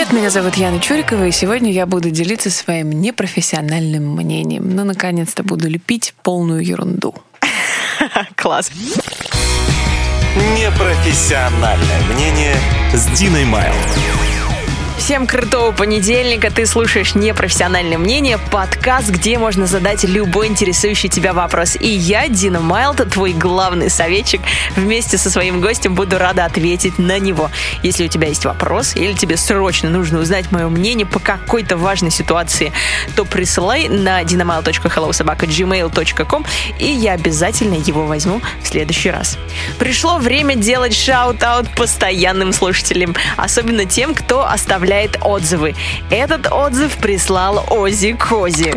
Привет, меня зовут Яна Чурикова, и сегодня я буду делиться своим непрофессиональным мнением. Ну, наконец-то буду лепить полную ерунду. Класс. Непрофессиональное мнение с Диной Майл. Всем крутого понедельника. Ты слушаешь «Непрофессиональное мнение» — подкаст, где можно задать любой интересующий тебя вопрос. И я, Дина Майлд, твой главный советчик, вместе со своим гостем буду рада ответить на него. Если у тебя есть вопрос или тебе срочно нужно узнать мое мнение по какой-то важной ситуации, то присылай на dinamail.hello собака gmail.com и я обязательно его возьму в следующий раз. Пришло время делать shout-out постоянным слушателям, особенно тем, кто оставляет оставляет отзывы. Этот отзыв прислал Ози Кози.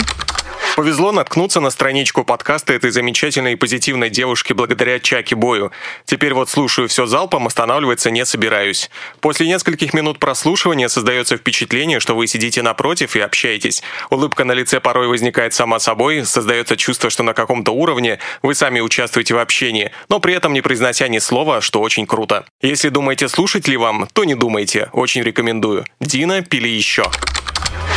Повезло наткнуться на страничку подкаста этой замечательной и позитивной девушки благодаря Чаки Бою. Теперь вот слушаю все залпом, останавливаться не собираюсь. После нескольких минут прослушивания создается впечатление, что вы сидите напротив и общаетесь. Улыбка на лице порой возникает сама собой, создается чувство, что на каком-то уровне вы сами участвуете в общении, но при этом не произнося ни слова, что очень круто. Если думаете, слушать ли вам, то не думайте. Очень рекомендую. Дина, пили еще.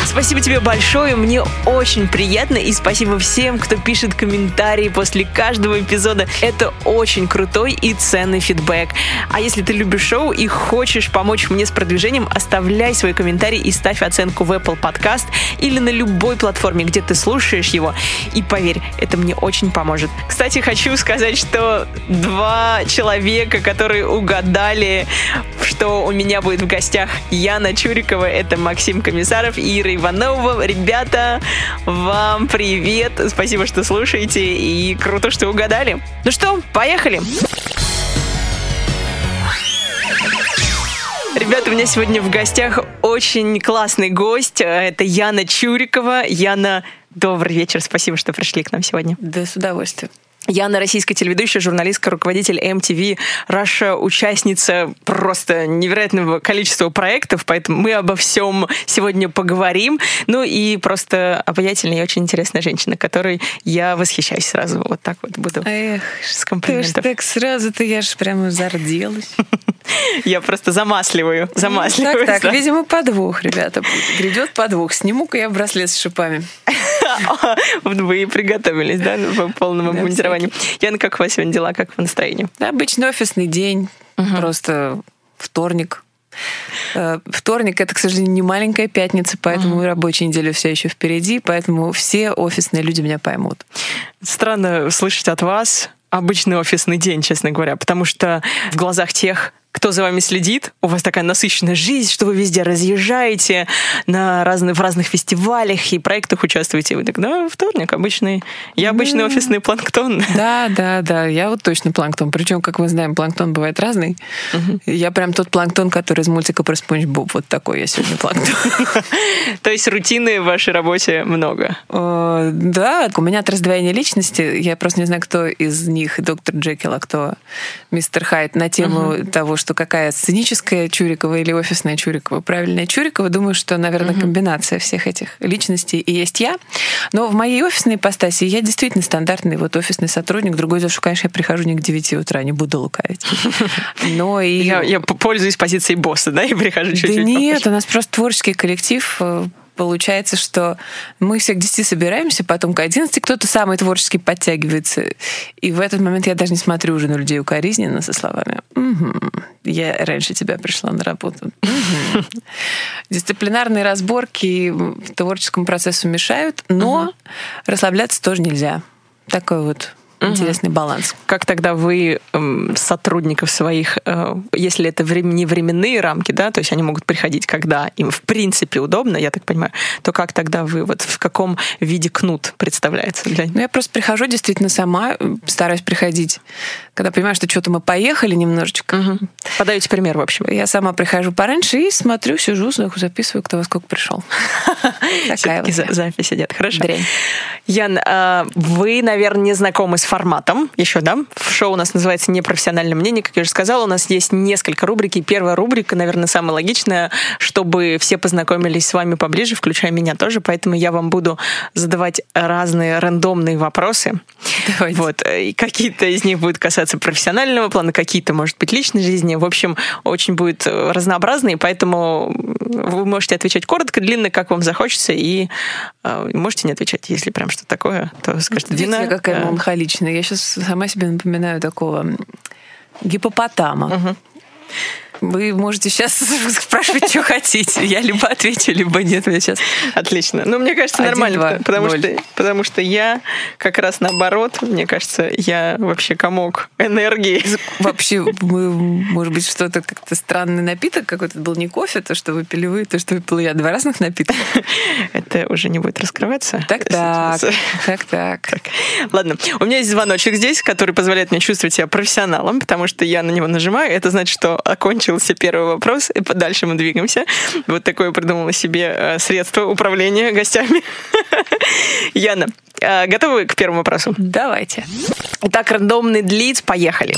Спасибо тебе большое, мне очень приятно, и спасибо всем, кто пишет комментарии после каждого эпизода. Это очень крутой и ценный фидбэк. А если ты любишь шоу и хочешь помочь мне с продвижением, оставляй свой комментарий и ставь оценку в Apple Podcast или на любой платформе, где ты слушаешь его. И поверь, это мне очень поможет. Кстати, хочу сказать, что два человека, которые угадали, что у меня будет в гостях Яна Чурикова, это Максим Комиссаров и Ира Иванова. Ребята, вам привет. Спасибо, что слушаете. И круто, что угадали. Ну что, поехали. Ребята, у меня сегодня в гостях очень классный гость. Это Яна Чурикова. Яна, добрый вечер. Спасибо, что пришли к нам сегодня. Да, с удовольствием. Яна российская телеведущая, журналистка, руководитель MTV, Раша, участница просто невероятного количества проектов, поэтому мы обо всем сегодня поговорим. Ну и просто обаятельная и очень интересная женщина, которой я восхищаюсь сразу. Вот так вот буду Эх, с комплиментов. так сразу-то я же прямо зарделась. Я просто замасливаю, замасливаю. Так, так, видимо, подвох, ребята. Грядет подвох. Сниму-ка я браслет с шипами. Вы приготовились, да, по полному Да, обмундированию. Яна, как у вас сегодня дела, как в настроении? Да, Обычный офисный день. Просто вторник. Э, Вторник это, к сожалению, не маленькая пятница, поэтому рабочая неделя все еще впереди, поэтому все офисные люди меня поймут. Странно слышать от вас обычный офисный день, честно говоря, потому что в глазах тех, кто за вами следит, у вас такая насыщенная жизнь, что вы везде разъезжаете на разные, в разных фестивалях и проектах участвуете. Вы так, да, вторник обычный. Я обычный офисный планктон. Да, да, да, я вот точно планктон. Причем, как мы знаем, планктон бывает разный. Я прям тот планктон, который из мультика про Спонж Боб. Вот такой я сегодня планктон. То есть рутины в вашей работе много. Э, Да, у меня от раздвоения личности. Я просто не знаю, кто из них доктор Джекил, а кто мистер Хайд на тему того, что какая сценическая Чурикова или офисная Чурикова. Правильная Чурикова, думаю, что, наверное, комбинация всех этих личностей и есть я. Но в моей офисной ипостаси я действительно стандартный вот офисный сотрудник. Другое дело, что, конечно, я прихожу не к 9 утра, не буду лукавить. Но и... Я, я пользуюсь позицией босса, да, и прихожу Да чуть-чуть нет, попозже. у нас просто творческий коллектив. Получается, что мы все к 10 собираемся, потом к 11 кто-то самый творческий подтягивается. И в этот момент я даже не смотрю уже на людей укоризненно со словами «Мгм, я раньше тебя пришла на работу». Мгм». Дисциплинарные разборки творческому процессу мешают, но расслабляться тоже нельзя. Такой вот интересный баланс. Как тогда вы эм, сотрудников своих, э, если это не временные рамки, да, то есть они могут приходить, когда им в принципе удобно, я так понимаю, то как тогда вы, вот в каком виде кнут представляется для Ну, я просто прихожу действительно сама, э, стараюсь приходить, когда понимаю, что что-то мы поехали немножечко. Мгм. Подаете пример, в общем. Я сама прихожу пораньше и смотрю, сижу, записываю, кто во сколько пришел. Такая вот за, запись идет. Хорошо. Ян, а, вы, наверное, не знакомы с форматом еще, да? В шоу у нас называется «Непрофессиональное мнение». Как я уже сказала, у нас есть несколько рубрик. И первая рубрика, наверное, самая логичная, чтобы все познакомились с вами поближе, включая меня тоже. Поэтому я вам буду задавать разные рандомные вопросы. Давайте. Вот. И какие-то из них будут касаться касаться профессионального плана, какие-то, может быть, личной жизни. В общем, очень будет э, разнообразно, и поэтому вы можете отвечать коротко, длинно, как вам захочется, и э, можете не отвечать, если прям что-то такое, то скажите. Видите, Дина, какая меланхоличная. Я сейчас сама себе напоминаю такого гипопотама. Угу. Вы можете сейчас спрашивать, что хотите. Я либо отвечу, либо нет. Мне сейчас отлично. Ну, мне кажется, нормально, два, потому что потому что я как раз наоборот. Мне кажется, я вообще комок энергии. Вообще, мы, может быть, что-то как-то странный напиток какой-то был не кофе, то, что выпили вы, то, что выпила я. Два разных напитка. Это уже не будет раскрываться. Так, так, так, так. Ладно, у меня есть звоночек здесь, который позволяет мне чувствовать себя профессионалом, потому что я на него нажимаю. Это значит, что окончил закончился первый вопрос, и дальше мы двигаемся. Вот такое придумала себе э, средство управления гостями. Яна, э, готовы к первому вопросу? Давайте. Итак, рандомный длиц, поехали.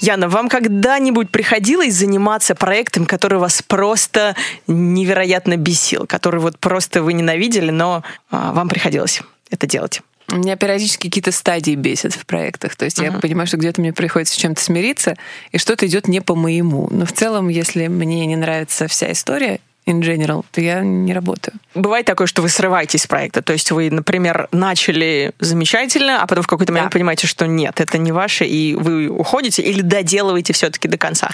Яна, вам когда-нибудь приходилось заниматься проектом, который вас просто невероятно бесил, который вот просто вы ненавидели, но а, вам приходилось это делать? Меня периодически какие-то стадии бесят в проектах. То есть uh-huh. я понимаю, что где-то мне приходится с чем-то смириться, и что-то идет не по моему. Но в целом, если мне не нравится вся история, in general, то я не работаю. Бывает такое, что вы срываетесь с проекта. То есть вы, например, начали замечательно, а потом в какой-то момент да. понимаете, что нет, это не ваше, и вы уходите или доделываете все-таки до конца.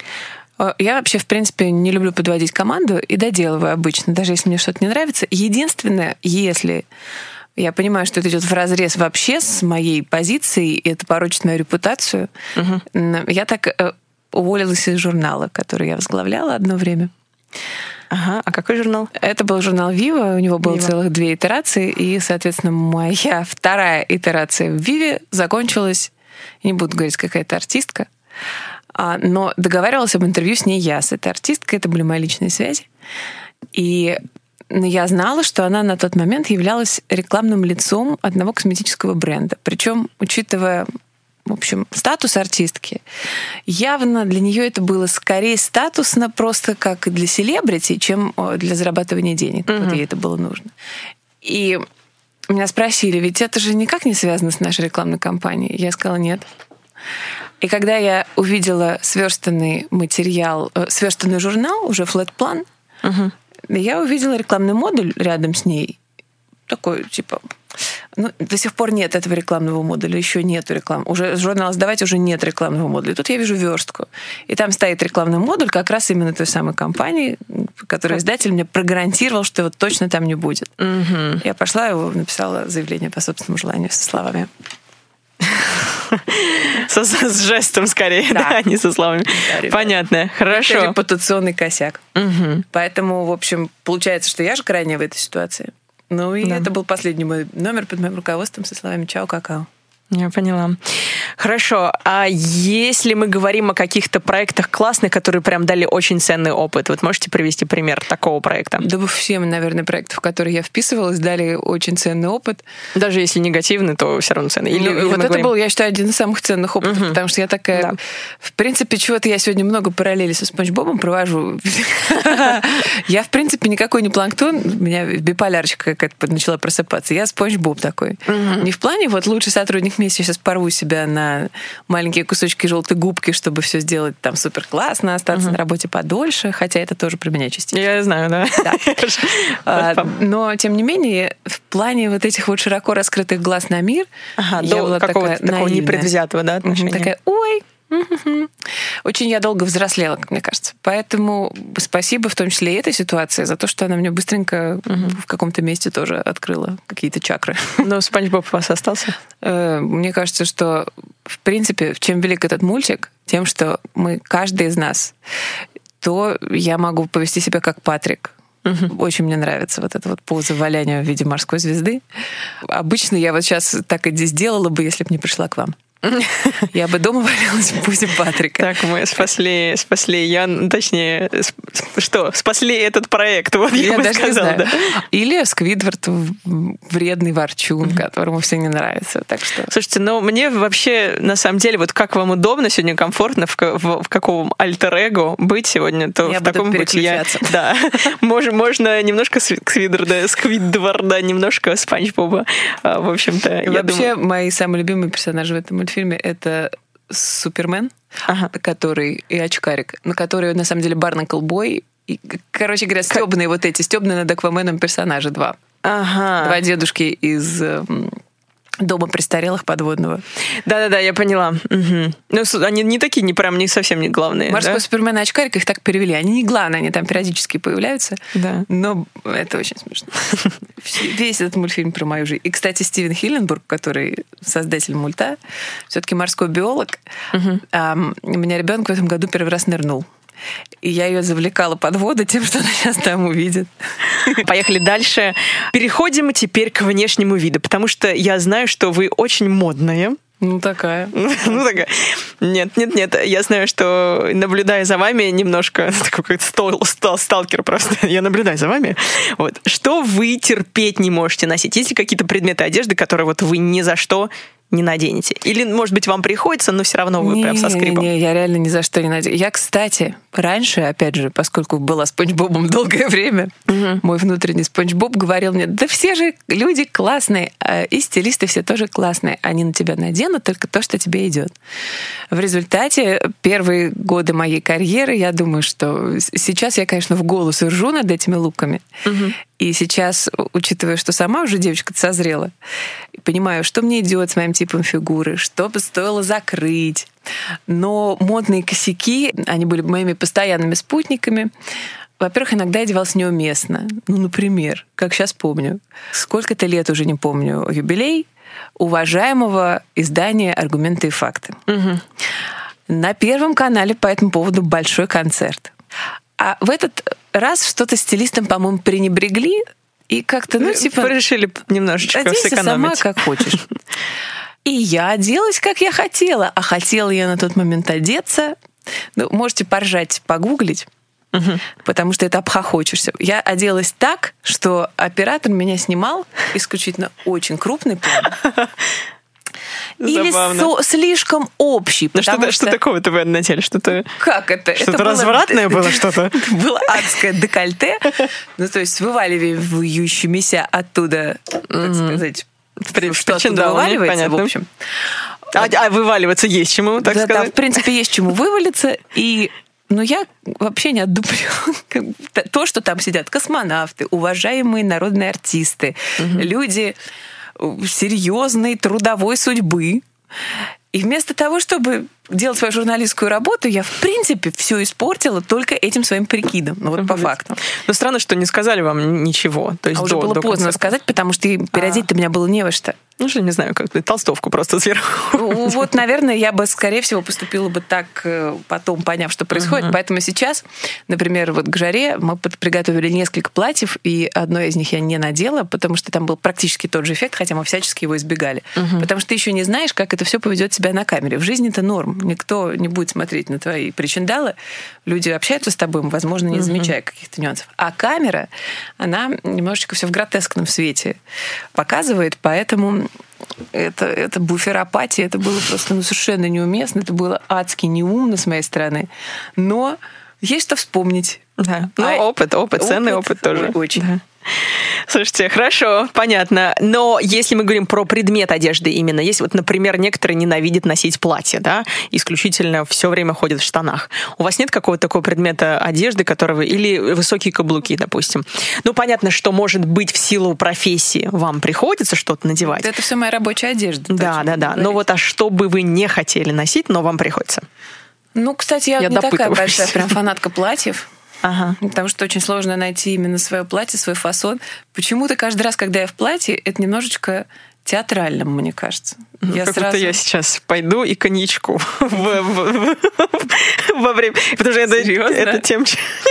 Э, я вообще, в принципе, не люблю подводить команду и доделываю обычно, даже если мне что-то не нравится. Единственное, если я понимаю, что это идет в разрез вообще с моей позицией, и это порочит мою репутацию. Угу. Я так э, уволилась из журнала, который я возглавляла одно время. Ага, а какой журнал? Это был журнал Viva, у него было Viva. целых две итерации, и, соответственно, моя вторая итерация в Виве закончилась, не буду говорить, какая-то артистка, а, но договаривалась об интервью с ней я, с этой артисткой, это были мои личные связи. И я знала, что она на тот момент являлась рекламным лицом одного косметического бренда. Причем, учитывая в общем, статус артистки. Явно для нее это было скорее статусно просто как для селебрити, чем для зарабатывания денег. Mm-hmm. Вот ей это было нужно. И меня спросили, ведь это же никак не связано с нашей рекламной кампанией. Я сказала нет. И когда я увидела сверстанный материал, э, сверстанный журнал, уже флет-план, uh-huh я увидела рекламный модуль рядом с ней. Такой, типа, ну, до сих пор нет этого рекламного модуля, еще нет рекламы. Уже журнал «Сдавать» уже нет рекламного модуля. тут я вижу верстку. И там стоит рекламный модуль как раз именно той самой компании, которую издатель мне прогарантировал, что его точно там не будет. Угу. Я пошла его написала заявление по собственному желанию со словами с жестом скорее, да, а не со словами. Понятно, хорошо. Это репутационный косяк. Поэтому, в общем, получается, что я же крайняя в этой ситуации. Ну и это был последний мой номер под моим руководством со словами «Чао, какао». Я поняла. Хорошо. А если мы говорим о каких-то проектах классных, которые прям дали очень ценный опыт, вот можете привести пример такого проекта? Да всем, наверное, проектов, в которые я вписывалась, дали очень ценный опыт. Даже если негативный, то все равно ценный. Или, ну, или вот это говорим... был, я считаю, один из самых ценных опытов, угу. потому что я такая... Да. В принципе, чего-то я сегодня много параллели со Спанч Бобом провожу. Я, в принципе, никакой не планктон. У меня биполярочка какая-то начала просыпаться. Я Спанч Боб такой. Не в плане вот лучший сотрудник месяца, я сейчас порву себя на маленькие кусочки желтой губки, чтобы все сделать там супер классно, остаться угу. на работе подольше, хотя это тоже про меня частично. Я знаю, да. да. А, но, тем не менее, в плане вот этих вот широко раскрытых глаз на мир, ага, я была такая такого непредвзятого да, отношения. Такая, ой, очень я долго взрослела, как мне кажется. Поэтому спасибо в том числе и этой ситуации за то, что она мне быстренько угу. в каком-то месте тоже открыла какие-то чакры. Но Спанч Боб у вас остался? Э, мне кажется, что в принципе, чем велик этот мультик? Тем, что мы, каждый из нас, то я могу повести себя как Патрик. Угу. Очень мне нравится вот эта вот поза валяния в виде морской звезды. Обычно я вот сейчас так и сделала бы, если бы не пришла к вам. Я бы дома валялась в пузе Патрика. Так, мы спасли, спасли Ян, точнее, что, спасли этот проект, вот я, я бы даже сказала. Да. Или Сквидвард вредный ворчун, которому все не нравится. Так что... Слушайте, ну мне вообще, на самом деле, вот как вам удобно, сегодня комфортно, в, в, в каком альтер-эго быть сегодня, то я в таком быть я... Да. Можно, можно немножко Сквидварда, Сквидварда, немножко Спанч Боба. А, в общем-то, Вообще, мои самые любимые персонажи в этом фильме это Супермен, Ага. который и очкарик, на который на самом деле Барнакл Бой. И, короче говоря, стебные вот эти, стебные над Акваменом персонажи два. Ага. Два дедушки из эм, дома престарелых подводного. Да-да-да, я поняла. Мгм. Ну, они не такие, не прям, не совсем не главные. Морской да? Супермен и очкарик их так перевели. Они не главные, они там периодически появляются. Да. Но это очень смешно. Весь этот мультфильм про мою жизнь. И, кстати, Стивен Хилленбург, который создатель мульта, все-таки морской биолог. Ам, У меня ребенок в этом году первый раз нырнул. И я ее завлекала под воду тем, что она сейчас там увидит. Поехали дальше. Переходим теперь к внешнему виду, потому что я знаю, что вы очень модная. Ну, такая. Ну, такая. Нет, нет, нет. Я знаю, что наблюдая за вами немножко, такой какой-то стал, стал- сталкер просто. Я наблюдаю за вами. Вот. Что вы терпеть не можете носить? Есть ли какие-то предметы одежды, которые вот вы ни за что не наденете? Или, может быть, вам приходится, но все равно вы прям со скрипом? Не, я реально ни за что не надеюсь. Я, кстати, раньше, опять же, поскольку была Спанч Бобом долгое время, мой внутренний Спанч Боб говорил мне, да все же люди классные, а и стилисты все тоже классные. Они на тебя наденут только то, что тебе идет. В результате первые годы моей карьеры, я думаю, что сейчас я, конечно, в голос ржу над этими луками. И сейчас, учитывая, что сама уже девочка созрела, понимаю, что мне идет с моим типом фигуры, что бы стоило закрыть. Но модные косяки, они были моими постоянными спутниками. Во-первых, иногда я одевалась неуместно. Ну, например, как сейчас помню, сколько-то лет уже не помню, юбилей уважаемого издания «Аргументы и факты». На Первом канале по этому поводу большой концерт. А в этот раз что-то стилистам, по-моему, пренебрегли и как-то, ну, типа... решили немножечко Оденься сама, сэкономить. как хочешь. И я оделась, как я хотела. А хотела я на тот момент одеться. Ну, можете поржать, погуглить. Потому что это обхохочешься. Я оделась так, что оператор меня снимал исключительно очень крупный план. Или со- слишком общий. Ну, потому что, что такого-то вы надели? Что-то, Как это? что-то Это было- развратное было, что-то? Это было адское декольте. Ну, то есть вываливающимися оттуда, так сказать, что оттуда вываливается, в общем. А, а вываливаться есть чему, так да, да, сказать? в принципе, есть чему вывалиться. И но я вообще не отдуплю бы то, что там сидят космонавты, уважаемые народные артисты, люди э, серьезной трудовой судьбы. И вместо того, чтобы делать свою журналистскую работу, я, в принципе, все испортила только этим своим прикидом. Ну, вот по факту. Ну, странно, что не сказали вам ничего. То есть А уже до- было до поздно концерта. сказать, потому что переодеть-то у меня было не во что. Ну, что, не знаю, как толстовку просто сверху. Ну, Вот, наверное, я бы, скорее всего, поступила бы так, э, потом поняв, что происходит. Поэтому сейчас, например, вот к жаре мы приготовили несколько платьев, и одно из них я не надела, потому что там был практически тот же эффект, хотя мы всячески его избегали. Потому что ты еще не знаешь, как это все поведет себя на камере. В жизни это норм. Никто не будет смотреть на твои причиндалы. Люди общаются с тобой, возможно, не замечая каких-то нюансов. А камера, она немножечко все в гротескном свете показывает, поэтому это, это буферопатия, это было просто ну, совершенно неуместно, это было адски неумно с моей стороны. Но есть что вспомнить. Да. Ну, А опыт, опыт, ценный опыт, опыт тоже. очень. Да. Слушайте, хорошо, понятно. Но если мы говорим про предмет одежды именно, есть вот, например, некоторые ненавидят носить платье, да, исключительно все время ходят в штанах. У вас нет какого-то такого предмета одежды, которого или высокие каблуки, допустим. Ну, понятно, что, может быть, в силу профессии вам приходится что-то надевать. Это все моя рабочая одежда. Да, да, да. Но говорите. вот а что бы вы не хотели носить, но вам приходится? Ну, кстати, я, Я не такая большая прям фанатка платьев. Ага. Потому что очень сложно найти именно свое платье, свой фасон. Почему-то каждый раз, когда я в платье, это немножечко театрально, мне кажется. Я как сразу... будто я сейчас пойду и коньячку во время... Потому что это, тем, не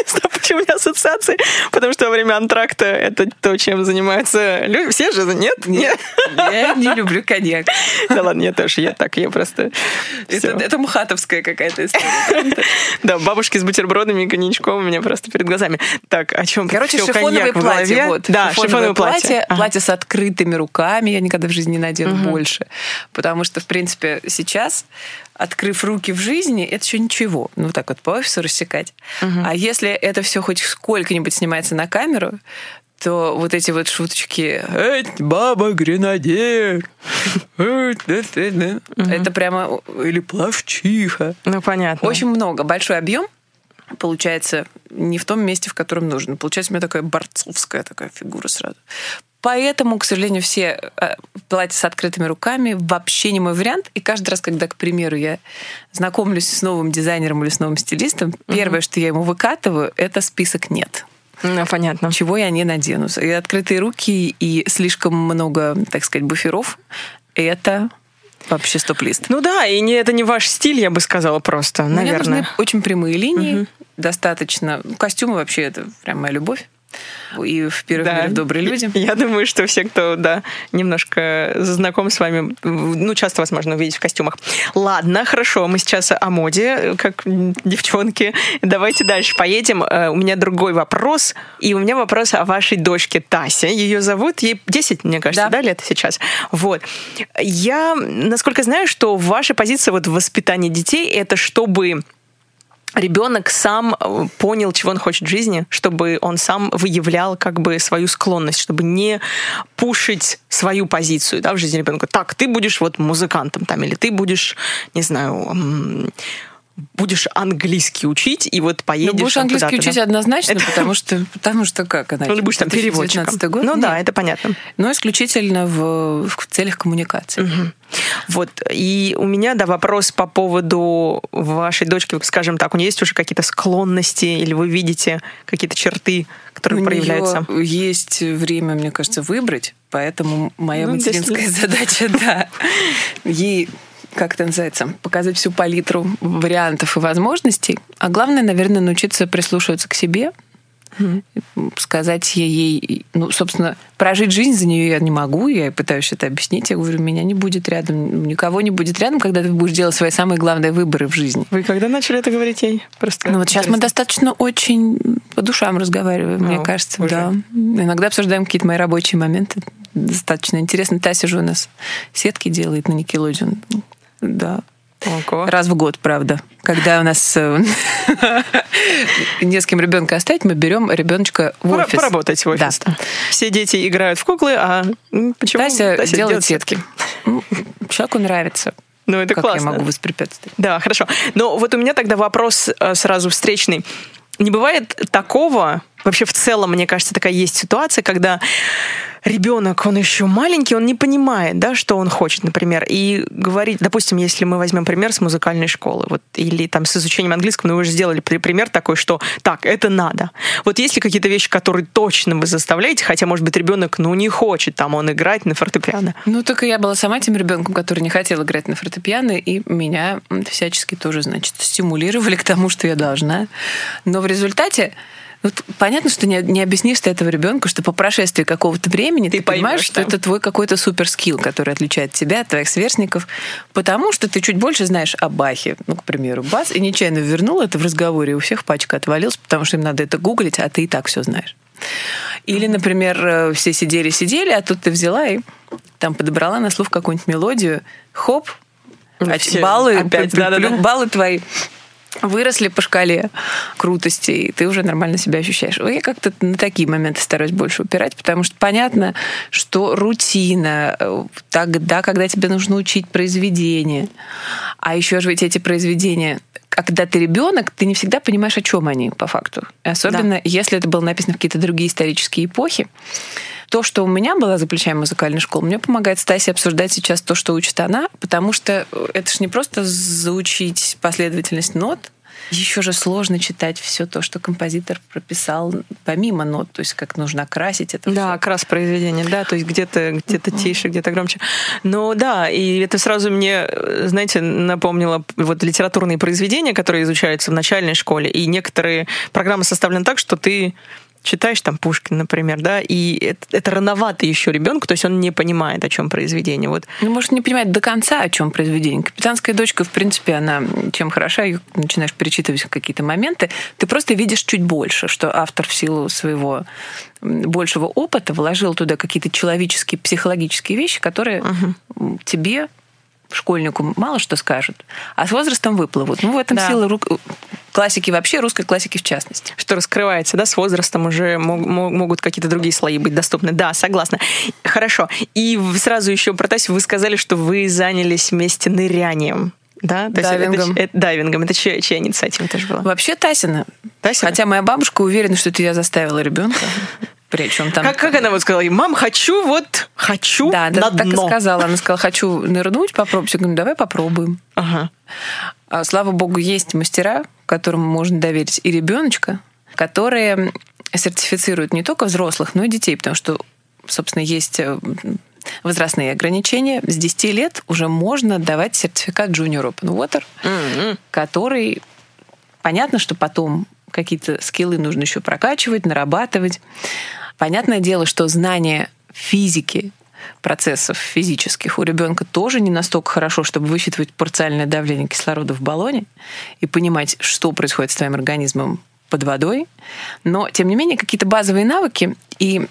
знаю, почему у меня ассоциации, потому что во время антракта это то, чем занимаются люди. Все же, нет? Нет, я не люблю коньяк. Да ладно, я тоже, я так, я просто... Это, мхатовская какая-то история. Да, бабушки с бутербродами и коньячком у меня просто перед глазами. Так, о чем? Короче, шифоновое платье. Да, шифоновое платье. Платье с открытыми руками. Я никогда в жизни не надену больше. Потому что, в принципе, сейчас, открыв руки в жизни, это еще ничего. Ну, так вот по офису рассекать. А если это все хоть сколько-нибудь снимается на камеру, то вот эти вот шуточки «Эй, баба гренадер!» Это прямо... Или плавчиха. Ну, понятно. Очень много. Большой объем получается не в том месте, в котором нужно. Получается у меня такая борцовская такая фигура сразу. Поэтому, к сожалению, все э, платья с открытыми руками вообще не мой вариант. И каждый раз, когда, к примеру, я знакомлюсь с новым дизайнером или с новым стилистом, первое, что я ему выкатываю, это список нет. Ну, понятно. Чего я не надену. И открытые руки, и слишком много, так сказать, буферов — это вообще стоп-лист. Ну да, и не, это не ваш стиль, я бы сказала просто, наверное. Мне нужны очень прямые линии, угу. достаточно. Костюмы вообще — это прям моя любовь и в первых да. добрые люди. Я думаю, что все, кто, да, немножко знаком с вами, ну, часто вас можно увидеть в костюмах. Ладно, хорошо, мы сейчас о моде, как девчонки. Давайте дальше поедем. Э, у меня другой вопрос, и у меня вопрос о вашей дочке Тасе. Ее зовут, ей 10, мне кажется, да, да лет сейчас? Вот. Я, насколько знаю, что ваша позиция вот в воспитании детей — это чтобы ребенок сам э, понял, чего он хочет в жизни, чтобы он сам выявлял как бы свою склонность, чтобы не пушить свою позицию да, в жизни ребенка. Так, ты будешь вот музыкантом там, или ты будешь, не знаю, будешь английский учить и вот поедешь. Ну, будешь английский учить да? однозначно, это... потому что потому что как иначе? Ну, будешь там переводчиком. Год? Ну Нет. да, это понятно. Но исключительно в, в целях коммуникации. Угу. Вот. И у меня, да, вопрос по поводу вашей дочки, скажем так, у нее есть уже какие-то склонности или вы видите какие-то черты, которые у проявляются? Нее есть время, мне кажется, выбрать, поэтому моя ну, материнская задача, да, ей как это называется, показать всю палитру вариантов и возможностей. А главное, наверное, научиться прислушиваться к себе, mm-hmm. сказать ей, ну, собственно, прожить жизнь за нее я не могу, я пытаюсь это объяснить. Я говорю, меня не будет рядом, никого не будет рядом, когда ты будешь делать свои самые главные выборы в жизни. Вы когда начали это говорить ей? Просто ну вот сейчас мы достаточно очень по душам разговариваем, О, мне кажется, уже. да. Иногда обсуждаем какие-то мои рабочие моменты. Достаточно интересно. Тася же у нас сетки делает на Никелодион. Да. Ого. Раз в год, правда. Когда у нас э, не с кем ребенка оставить, мы берем ребеночка в офис. Поработать в офис. Да. Все дети играют в куклы, а почему Тася, Тася делает сетки? Ну, человеку нравится. Ну, это как классно. я могу воспрепятствовать? Да, хорошо. Но вот у меня тогда вопрос э, сразу встречный. Не бывает такого, вообще в целом, мне кажется, такая есть ситуация, когда ребенок, он еще маленький, он не понимает, да, что он хочет, например, и говорить, допустим, если мы возьмем пример с музыкальной школы, вот, или там с изучением английского, ну, вы уже сделали пример такой, что так, это надо. Вот есть ли какие-то вещи, которые точно вы заставляете, хотя, может быть, ребенок, ну, не хочет там он играть на фортепиано? Ну, только я была сама тем ребенком, который не хотел играть на фортепиано, и меня всячески тоже, значит, стимулировали к тому, что я должна. Но в результате ну, понятно, что не, не объяснишь ты этого ребенку, что по прошествии какого-то времени ты, ты понимаешь, что да. это твой какой-то суперскилл, который отличает тебя от твоих сверстников, потому что ты чуть больше знаешь о Бахе, ну, к примеру, бас, и нечаянно вернул это в разговоре, и у всех пачка отвалилась, потому что им надо это гуглить, а ты и так все знаешь. Или, например, э, все сидели-сидели, а тут ты взяла и там подобрала на слух какую-нибудь мелодию, хоп, а баллы, опять, да, да, да. баллы твои выросли по шкале крутости, и ты уже нормально себя ощущаешь. Я как-то на такие моменты стараюсь больше упирать, потому что понятно, что рутина, э, тогда, когда тебе нужно учить произведения, а еще же ведь эти произведения когда ты ребенок, ты не всегда понимаешь, о чем они по факту. Особенно да. если это было написано в какие-то другие исторические эпохи. То, что у меня была за плечами музыкальная школа, мне помогает Стаси обсуждать сейчас то, что учит она, потому что это ж не просто заучить последовательность нот, еще же сложно читать все то, что композитор прописал помимо нот, то есть как нужно окрасить это. Да, все. окрас произведения, да, то есть где-то где-то тише, где-то громче. Но да, и это сразу мне, знаете, напомнило вот литературные произведения, которые изучаются в начальной школе, и некоторые программы составлены так, что ты читаешь там Пушкин, например, да, и это, это рановато еще ребенку, то есть он не понимает, о чем произведение. Вот. Ну, может, не понимает до конца, о чем произведение. Капитанская дочка, в принципе, она чем хороша, ее начинаешь перечитывать какие-то моменты, ты просто видишь чуть больше, что автор в силу своего большего опыта вложил туда какие-то человеческие, психологические вещи, которые угу. тебе школьнику мало что скажут, а с возрастом выплывут. Ну, в этом Да. сила ру- классики вообще, русской классики в частности. Что раскрывается, да, с возрастом уже мог- мо- могут какие-то другие слои быть доступны. Да, согласна. Хорошо. И сразу еще про Тасю вы сказали, что вы занялись вместе нырянием. Да? То есть это- Дайвингом. это, дайвингом. Это чья, чья инициатива тоже была? Вообще Тасина. Тасина? Хотя моя бабушка уверена, что это я заставила ребенка. Причем там... Как, как она вот сказала? Мам, хочу вот, хочу Да, на да, так и дно». сказала. Она сказала, хочу нырнуть, попробовать. Я говорю, «Ну, давай попробуем. Ага. А, Слава богу, есть мастера, которым можно доверить и ребеночка, которые сертифицируют не только взрослых, но и детей, потому что, собственно, есть э, возрастные ограничения. С 10 лет уже можно давать сертификат Junior Open Water, М-м. который, понятно, что потом какие-то скиллы нужно еще прокачивать, нарабатывать. Понятное дело, что знание физики процессов физических у ребенка тоже не настолько хорошо, чтобы высчитывать парциальное давление кислорода в баллоне и понимать, что происходит с твоим организмом под водой. Но, тем не менее, какие-то базовые навыки и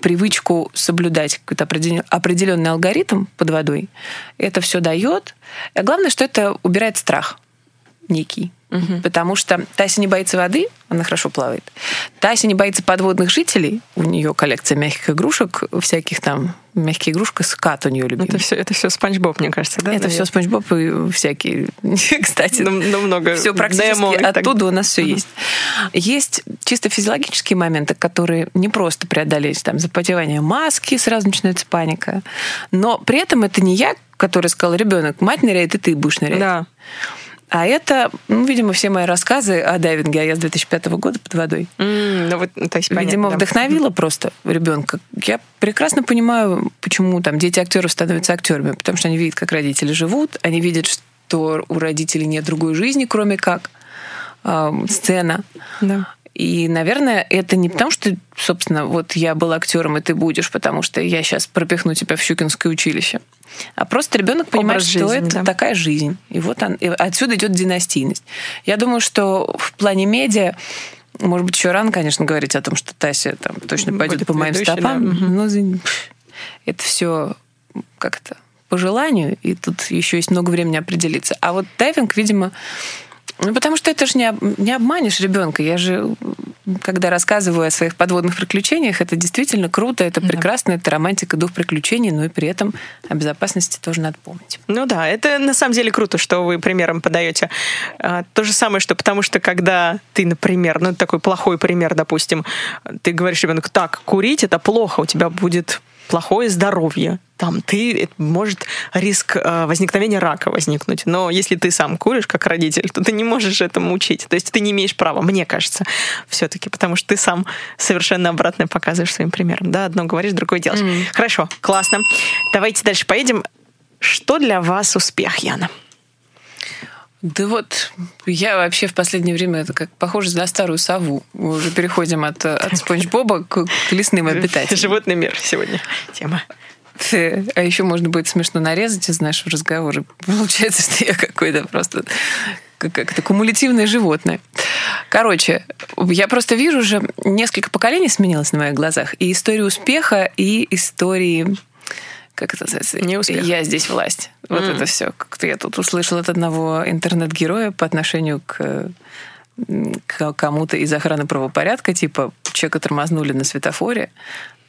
привычку соблюдать какой-то определен- определенный алгоритм под водой, это все дает. А главное, что это убирает страх некий. Потому что Тася не боится воды, она хорошо плавает. Тася не боится подводных жителей. У нее коллекция мягких игрушек, всяких там мягкие игрушки, скат у нее любимый. Это все, это все Спанч Боб, мне кажется, да? Это все Спанч Боб и всякие, кстати, Ну, ну, много все практически демо и так оттуда у нас все есть. Есть чисто физиологические моменты, которые не просто преодолеть, там, запотевание маски, сразу начинается паника. Но при этом это не я, который сказал, ребенок, мать ныряет, и ты будешь нырять. Да. А это, ну, видимо, все мои рассказы о дайвинге, а я с 2005 года под водой. М, Ну, вот, то есть, понятно, Видимо, да. вдохновила просто ребенка. Я прекрасно понимаю, почему там дети актеров становятся актерами, потому что они видят, как родители живут, они видят, что у родителей нет другой жизни, кроме как э, сцена. Да. И, наверное, это не потому, что, собственно, вот я был актером, и ты будешь, потому что я сейчас пропихну тебя в Щукинское училище. А просто ребенок понимает, Образ что жизни, это да. такая жизнь. И вот он, и отсюда идет династийность. Я думаю, что в плане медиа может быть, еще рано, конечно, говорить о том, что Тася там точно пойдет Будет по моим стопам. да. Но это все как-то по желанию, и тут еще есть много времени определиться. А вот дайвинг, видимо, ну, потому что это же не, об- не обманешь ребенка. Я же, когда рассказываю о своих подводных приключениях, это действительно круто, это прекрасно, это романтика, дух приключений, но и при этом о безопасности тоже надо помнить. Ну да, это на самом деле круто, что вы примером подаете. А, То же самое, что потому что когда ты, например, ну такой плохой пример, допустим, ты говоришь ребенку, так, курить это плохо, у тебя будет плохое здоровье. Там ты, это может риск э, возникновения рака возникнуть. Но если ты сам куришь как родитель, то ты не можешь этому учить. То есть ты не имеешь права, мне кажется, все-таки, потому что ты сам совершенно обратное показываешь своим примером. Да, одно говоришь, другое делаешь. Хорошо, классно. Давайте дальше поедем. Что для вас успех, Яна? Да вот, я вообще в последнее время это как похоже на старую сову. Мы уже переходим от, от Спанч Боба к, к лесным обитателям. Животный мир сегодня тема. А еще можно будет смешно нарезать из нашего разговора. Получается, что я какой-то просто как- как-то кумулятивное животное. Короче, я просто вижу уже несколько поколений сменилось на моих глазах. И истории успеха, и истории как это называется? Неуспеха. Я здесь власть. Вот М. это все. Как-то я тут услышала от одного интернет-героя по отношению к к кому-то из охраны правопорядка, типа человека тормознули на светофоре,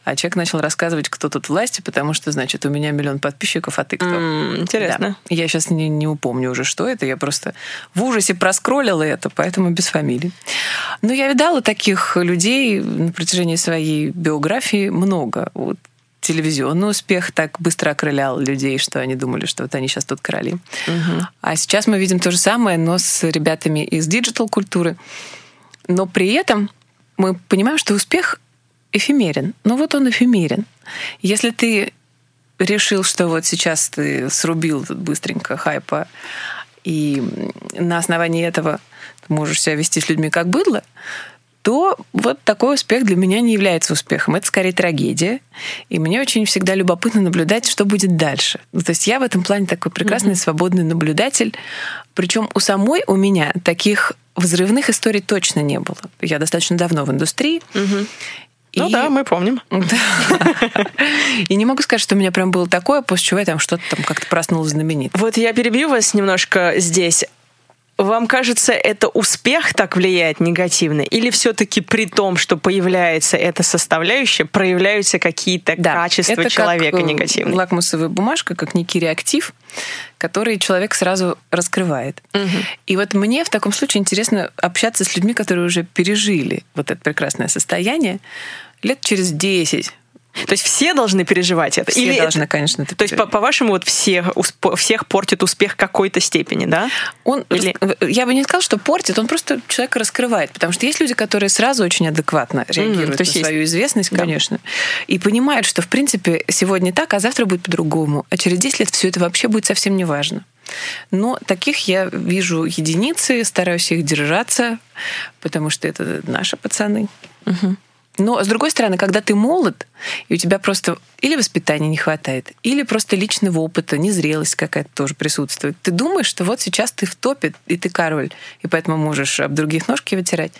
а человек начал рассказывать, кто тут власти, потому что, значит, у меня миллион подписчиков, а ты кто? М, Интересно. Да. Я сейчас не, не упомню уже, что это. Я просто в ужасе проскроллила это, поэтому без фамилии. Но я видала таких людей на протяжении своей биографии много. Вот телевизионный успех так быстро окрылял людей, что они думали, что вот они сейчас тут короли. А сейчас мы видим то же самое, но с ребятами из диджитал-культуры. Но при этом мы понимаем, что успех эфемерен. Ну вот он эфемерен. Если ты решил, что вот сейчас ты срубил тут быстренько хайпа, и на основании этого ты можешь себя вести с людьми как быдло, то вот такой успех для меня не является успехом. Это скорее трагедия. И мне очень всегда любопытно наблюдать, что будет дальше. Ну, то есть я в этом плане такой прекрасный, свободный наблюдатель. Причем у самой у меня таких взрывных историй точно не было. Я достаточно давно в индустрии. Ну да, мы помним. И не могу сказать, что у меня прям было такое, после чего я там что-то там как-то проснулась знаменит. Вот я перебью вас немножко здесь. Вам кажется, это успех так влияет негативно? Или все-таки при том, что появляется эта составляющая, проявляются какие-то да, качества это человека как негативные? лакмусовая бумажка, как некий реактив, который человек сразу раскрывает. Угу. И вот мне в таком случае интересно общаться с людьми, которые уже пережили вот это прекрасное состояние лет через 10, то есть все должны переживать это? Все Или должны, это... конечно. Это То есть, по- по-вашему, вот всех, всех портит успех какой-то степени, да? Он, Или... Я бы не сказала, что портит, он просто человека раскрывает. Потому что есть люди, которые сразу очень адекватно реагируют mm, на свою есть... известность, конечно. Да. И понимают, что, в принципе, сегодня так, а завтра будет по-другому. А через 10 лет все это вообще будет совсем не важно. Но таких я вижу единицы, стараюсь их держаться, потому что это наши пацаны. Угу. Но, с другой стороны, когда ты молод, и у тебя просто или воспитания не хватает, или просто личного опыта, незрелость какая-то тоже присутствует, ты думаешь, что вот сейчас ты в топе, и ты король, и поэтому можешь об других ножки вытирать.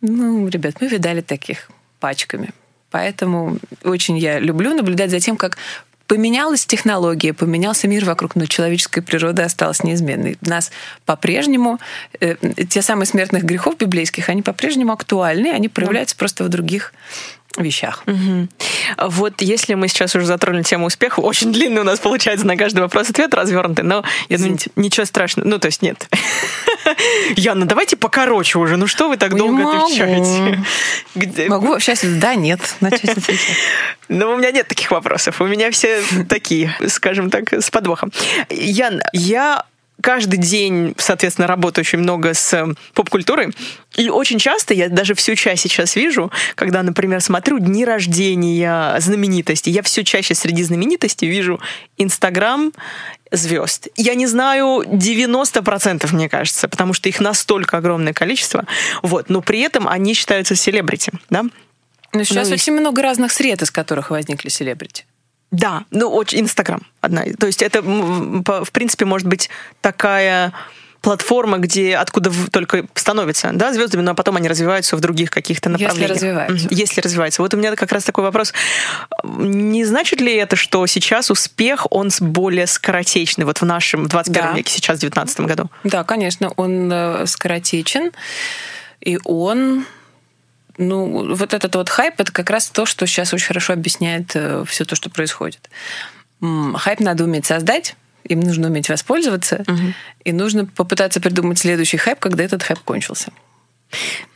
Ну, ребят, мы видали таких пачками. Поэтому очень я люблю наблюдать за тем, как Поменялась технология, поменялся мир вокруг, но человеческая природа осталась неизменной. Нас по-прежнему э, те самые смертных грехов библейских, они по-прежнему актуальны, они проявляются да. просто в других вещах. Угу. Вот если мы сейчас уже затронули тему успеха, очень длинный у нас получается на каждый вопрос ответ развернутый, но я думаю, ничего страшного. Ну, то есть нет. Яна, давайте покороче уже. Ну что вы так долго могу. отвечаете? Где... Могу сейчас да, нет, начать отвечать. Но у меня нет таких вопросов. У меня все такие, скажем так, с подвохом. Ян, я каждый день, соответственно, работаю очень много с э, поп-культурой. И очень часто я даже всю часть сейчас вижу, когда, например, смотрю дни рождения знаменитостей. Я все чаще среди знаменитостей вижу Инстаграм звезд. Я не знаю 90%, мне кажется, потому что их настолько огромное количество. Вот. Но при этом они считаются селебрити, да? Но сейчас ну, очень много разных сред, из которых возникли селебрити. Да, ну очень Инстаграм одна. То есть это, в принципе, может быть такая платформа, где откуда только становятся да, звездами, но потом они развиваются в других каких-то направлениях. Если развиваются. Если развиваются. Вот у меня как раз такой вопрос. Не значит ли это, что сейчас успех, он более скоротечный вот в нашем 21 да. веке, сейчас в 19 году? Да, конечно, он э, скоротечен, и он ну, вот этот вот хайп это как раз то, что сейчас очень хорошо объясняет э, все то, что происходит. Хайп надо уметь создать, им нужно уметь воспользоваться, угу. и нужно попытаться придумать следующий хайп, когда этот хайп кончился.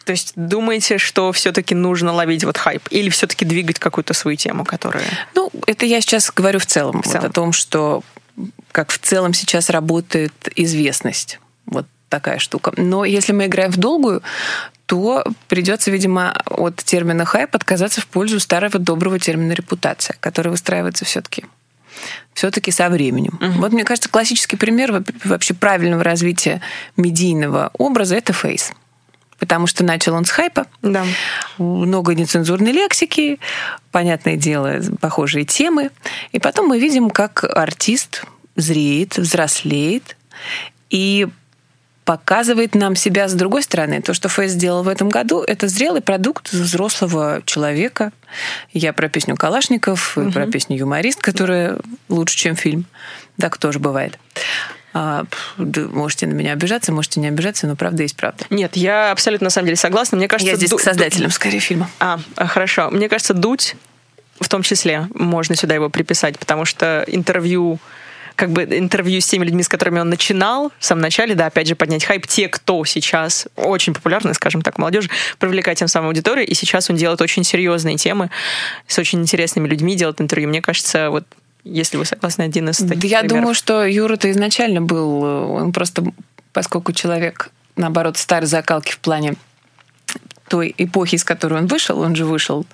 То есть думаете, что все-таки нужно ловить вот хайп или все-таки двигать какую-то свою тему, которая... Ну, это я сейчас говорю в целом, в целом. Вот о том, что как в целом сейчас работает известность. Вот такая штука. Но если мы играем в долгую, то придется, видимо, от термина хайп отказаться в пользу старого доброго термина репутация, который выстраивается все-таки все-таки со временем. Угу. Вот, мне кажется, классический пример вообще правильного развития медийного образа это фейс. Потому что начал он с хайпа, да. много нецензурной лексики, понятное дело, похожие темы. И потом мы видим, как артист зреет, взрослеет, и показывает нам себя с другой стороны. То, что Фейс сделал в этом году, это зрелый продукт взрослого человека. Я про песню Калашников, угу. про песню «Юморист», которая лучше, чем фильм. Так тоже бывает. А, можете на меня обижаться, можете не обижаться, но правда есть правда. Нет, я абсолютно на самом деле согласна. Мне кажется, я здесь ду- к создателям скорее фильма. А, хорошо. Мне кажется, дуть в том числе можно сюда его приписать, потому что интервью как бы интервью с теми людьми, с которыми он начинал в самом начале, да, опять же, поднять хайп. Те, кто сейчас очень популярны, скажем так, молодежи, привлекать тем самым аудиторию, и сейчас он делает очень серьезные темы с очень интересными людьми, делает интервью. Мне кажется, вот если вы согласны, один из таких Я примеров. думаю, что Юра-то изначально был, он просто, поскольку человек, наоборот, старой закалки в плане той эпохи, из которой он вышел, он же вышел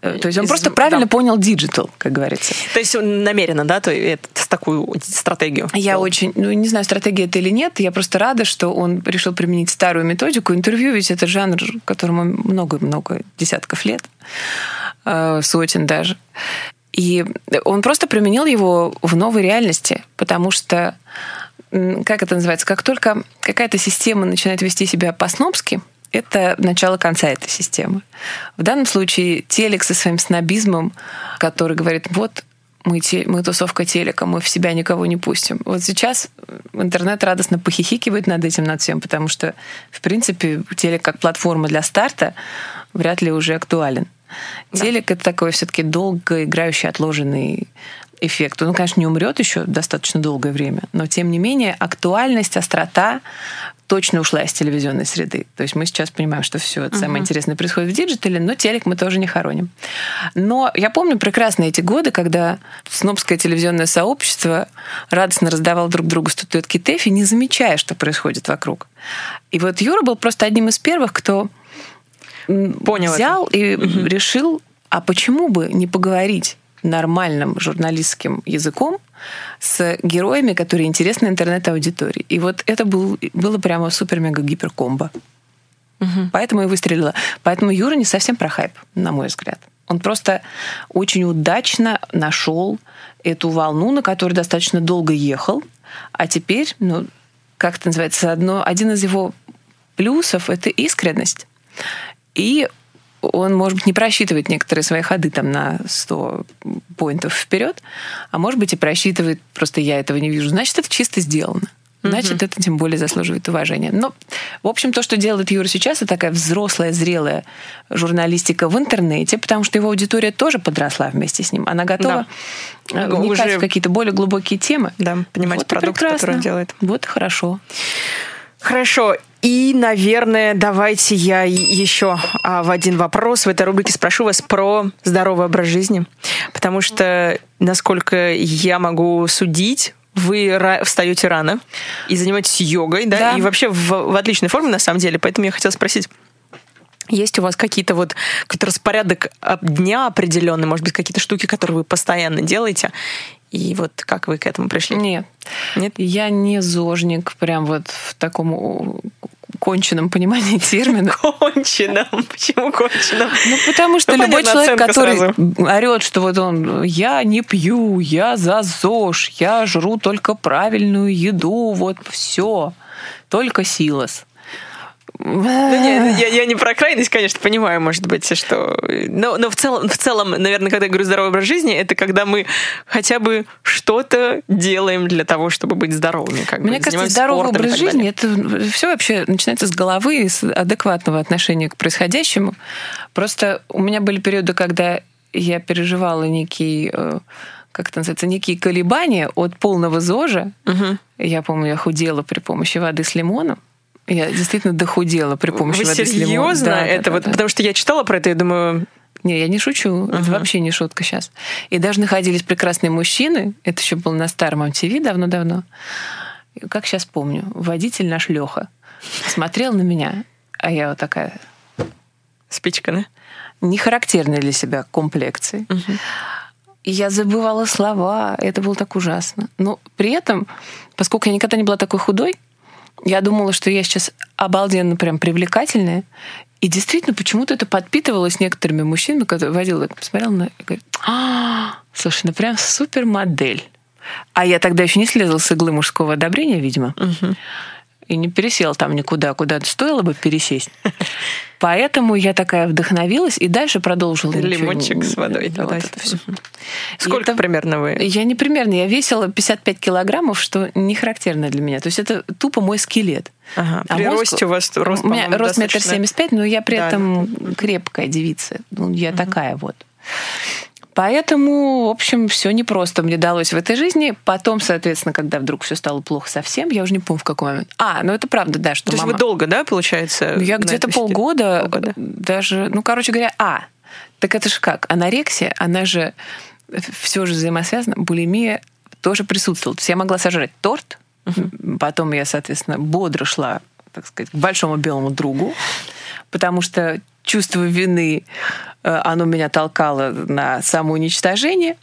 то есть он Из... просто правильно да. понял digital, как говорится. То есть он намеренно, да, то это, такую стратегию? Я сделал. очень, ну не знаю, стратегия это или нет, я просто рада, что он решил применить старую методику. Интервью ведь это жанр, которому много-много десятков лет, э, сотен даже. И он просто применил его в новой реальности, потому что, как это называется, как только какая-то система начинает вести себя по-снобски, это начало конца этой системы. В данном случае телек со своим снобизмом, который говорит, вот мы, те, мы тусовка телека, мы в себя никого не пустим. Вот сейчас интернет радостно похихикивает над этим, над всем, потому что, в принципе, телек как платформа для старта вряд ли уже актуален. Да. Телек это такой все-таки долго играющий, отложенный эффект. Он, конечно, не умрет еще достаточно долгое время, но тем не менее актуальность, острота точно ушла из телевизионной среды. То есть мы сейчас понимаем, что все это uh-huh. самое интересное происходит в digital е, но телек мы тоже не хороним. Но я помню прекрасно эти годы, когда снобское телевизионное сообщество радостно раздавало друг другу статуэтки Тэфи, не замечая, что происходит вокруг. И вот Юра был просто одним из первых, кто Понял взял это. и uh-huh. решил, а почему бы не поговорить нормальным журналистским языком с героями, которые интересны интернет-аудитории. И вот это был, было прямо супер-мега-гипер-комбо. Угу. Поэтому и выстрелила. Поэтому Юра не совсем про хайп, на мой взгляд. Он просто очень удачно нашел эту волну, на которой достаточно долго ехал. А теперь, ну, как это называется, одно, один из его плюсов — это искренность. И он, может быть, не просчитывает некоторые свои ходы там на 100 поинтов вперед, а может быть и просчитывает, просто я этого не вижу. Значит, это чисто сделано. Значит, угу. это тем более заслуживает уважения. Но, в общем, то, что делает Юра сейчас, это такая взрослая, зрелая журналистика в интернете, потому что его аудитория тоже подросла вместе с ним. Она готова да. Э, вникать Уже... в какие-то более глубокие темы. Да, понимать вот продукт, который он делает. Вот хорошо. Хорошо. И, наверное, давайте я еще а, в один вопрос в этой рубрике спрошу вас про здоровый образ жизни. Потому что, насколько я могу судить, вы встаете рано и занимаетесь йогой, да, да. и вообще в, в отличной форме, на самом деле. Поэтому я хотела спросить, есть у вас какие-то вот какой-то распорядок дня определенный, может быть, какие-то штуки, которые вы постоянно делаете? И вот как вы к этому пришли? Нет. Нет? Я не зожник, прям вот в таком конченном понимании термина. Конченном? Почему конченном? Ну, потому что ну, любой человек, который сразу. орет, что вот он, я не пью, я за ЗОЖ, я жру только правильную еду, вот все, только силос. Ну, не, я, я не про крайность, конечно, понимаю, может быть, что... Но, но в, целом, в целом, наверное, когда я говорю здоровый образ жизни, это когда мы хотя бы что-то делаем для того, чтобы быть здоровыми. Как Мне бы, кажется, здоровый образ жизни, это все вообще начинается с головы, с адекватного отношения к происходящему. Просто у меня были периоды, когда я переживала некий э, как это называется, некие колебания от полного ЗОЖа. Угу. Я помню, я худела при помощи воды с лимоном. Я действительно дохудела при помощи Вы воды серьезно? Да, это да, вот, да. Потому что я читала про это и думаю, не, я не шучу. Uh-huh. Это вообще не шутка сейчас. И даже находились прекрасные мужчины. Это еще было на старом MTV давно-давно. Как сейчас помню, водитель наш Леха смотрел на меня, а я вот такая... Спичка, да? Не характерная для себя комплекции. Uh-huh. И я забывала слова. Это было так ужасно. Но при этом, поскольку я никогда не была такой худой, я думала, что я сейчас обалденно прям привлекательная. И действительно, почему-то это подпитывалось некоторыми мужчинами, которые водила, посмотрел на и говорит, а, слушай, ну прям супер модель. А я тогда еще не слезла с иглы мужского одобрения, видимо. Угу и не пересел там никуда, куда стоило бы пересесть. Поэтому я такая вдохновилась и дальше продолжила. Лимончик с водой. Да, вот это все. Сколько это, примерно вы? Я не примерно. Я весила 55 килограммов, что не характерно для меня. То есть это тупо мой скелет. Ага. А при мозг, росте у вас рост, У меня рост метр семьдесят пять, но я при да, этом да. крепкая девица. Ну, я угу. такая вот. Поэтому, в общем, все непросто мне далось в этой жизни. Потом, соответственно, когда вдруг все стало плохо совсем, я уже не помню, в какой момент. А, ну это правда, да, что То мама... есть вы долго, да, получается? Ну, я где-то полгода, полгода, даже, ну, короче говоря, а, так это же как? Анорексия, она же все же взаимосвязано. Булимия тоже присутствовала. То есть я могла сожрать торт, uh-huh. потом я, соответственно, бодро шла, так сказать, к большому белому другу, потому что чувство вины, э, оно меня толкало на самоуничтожение.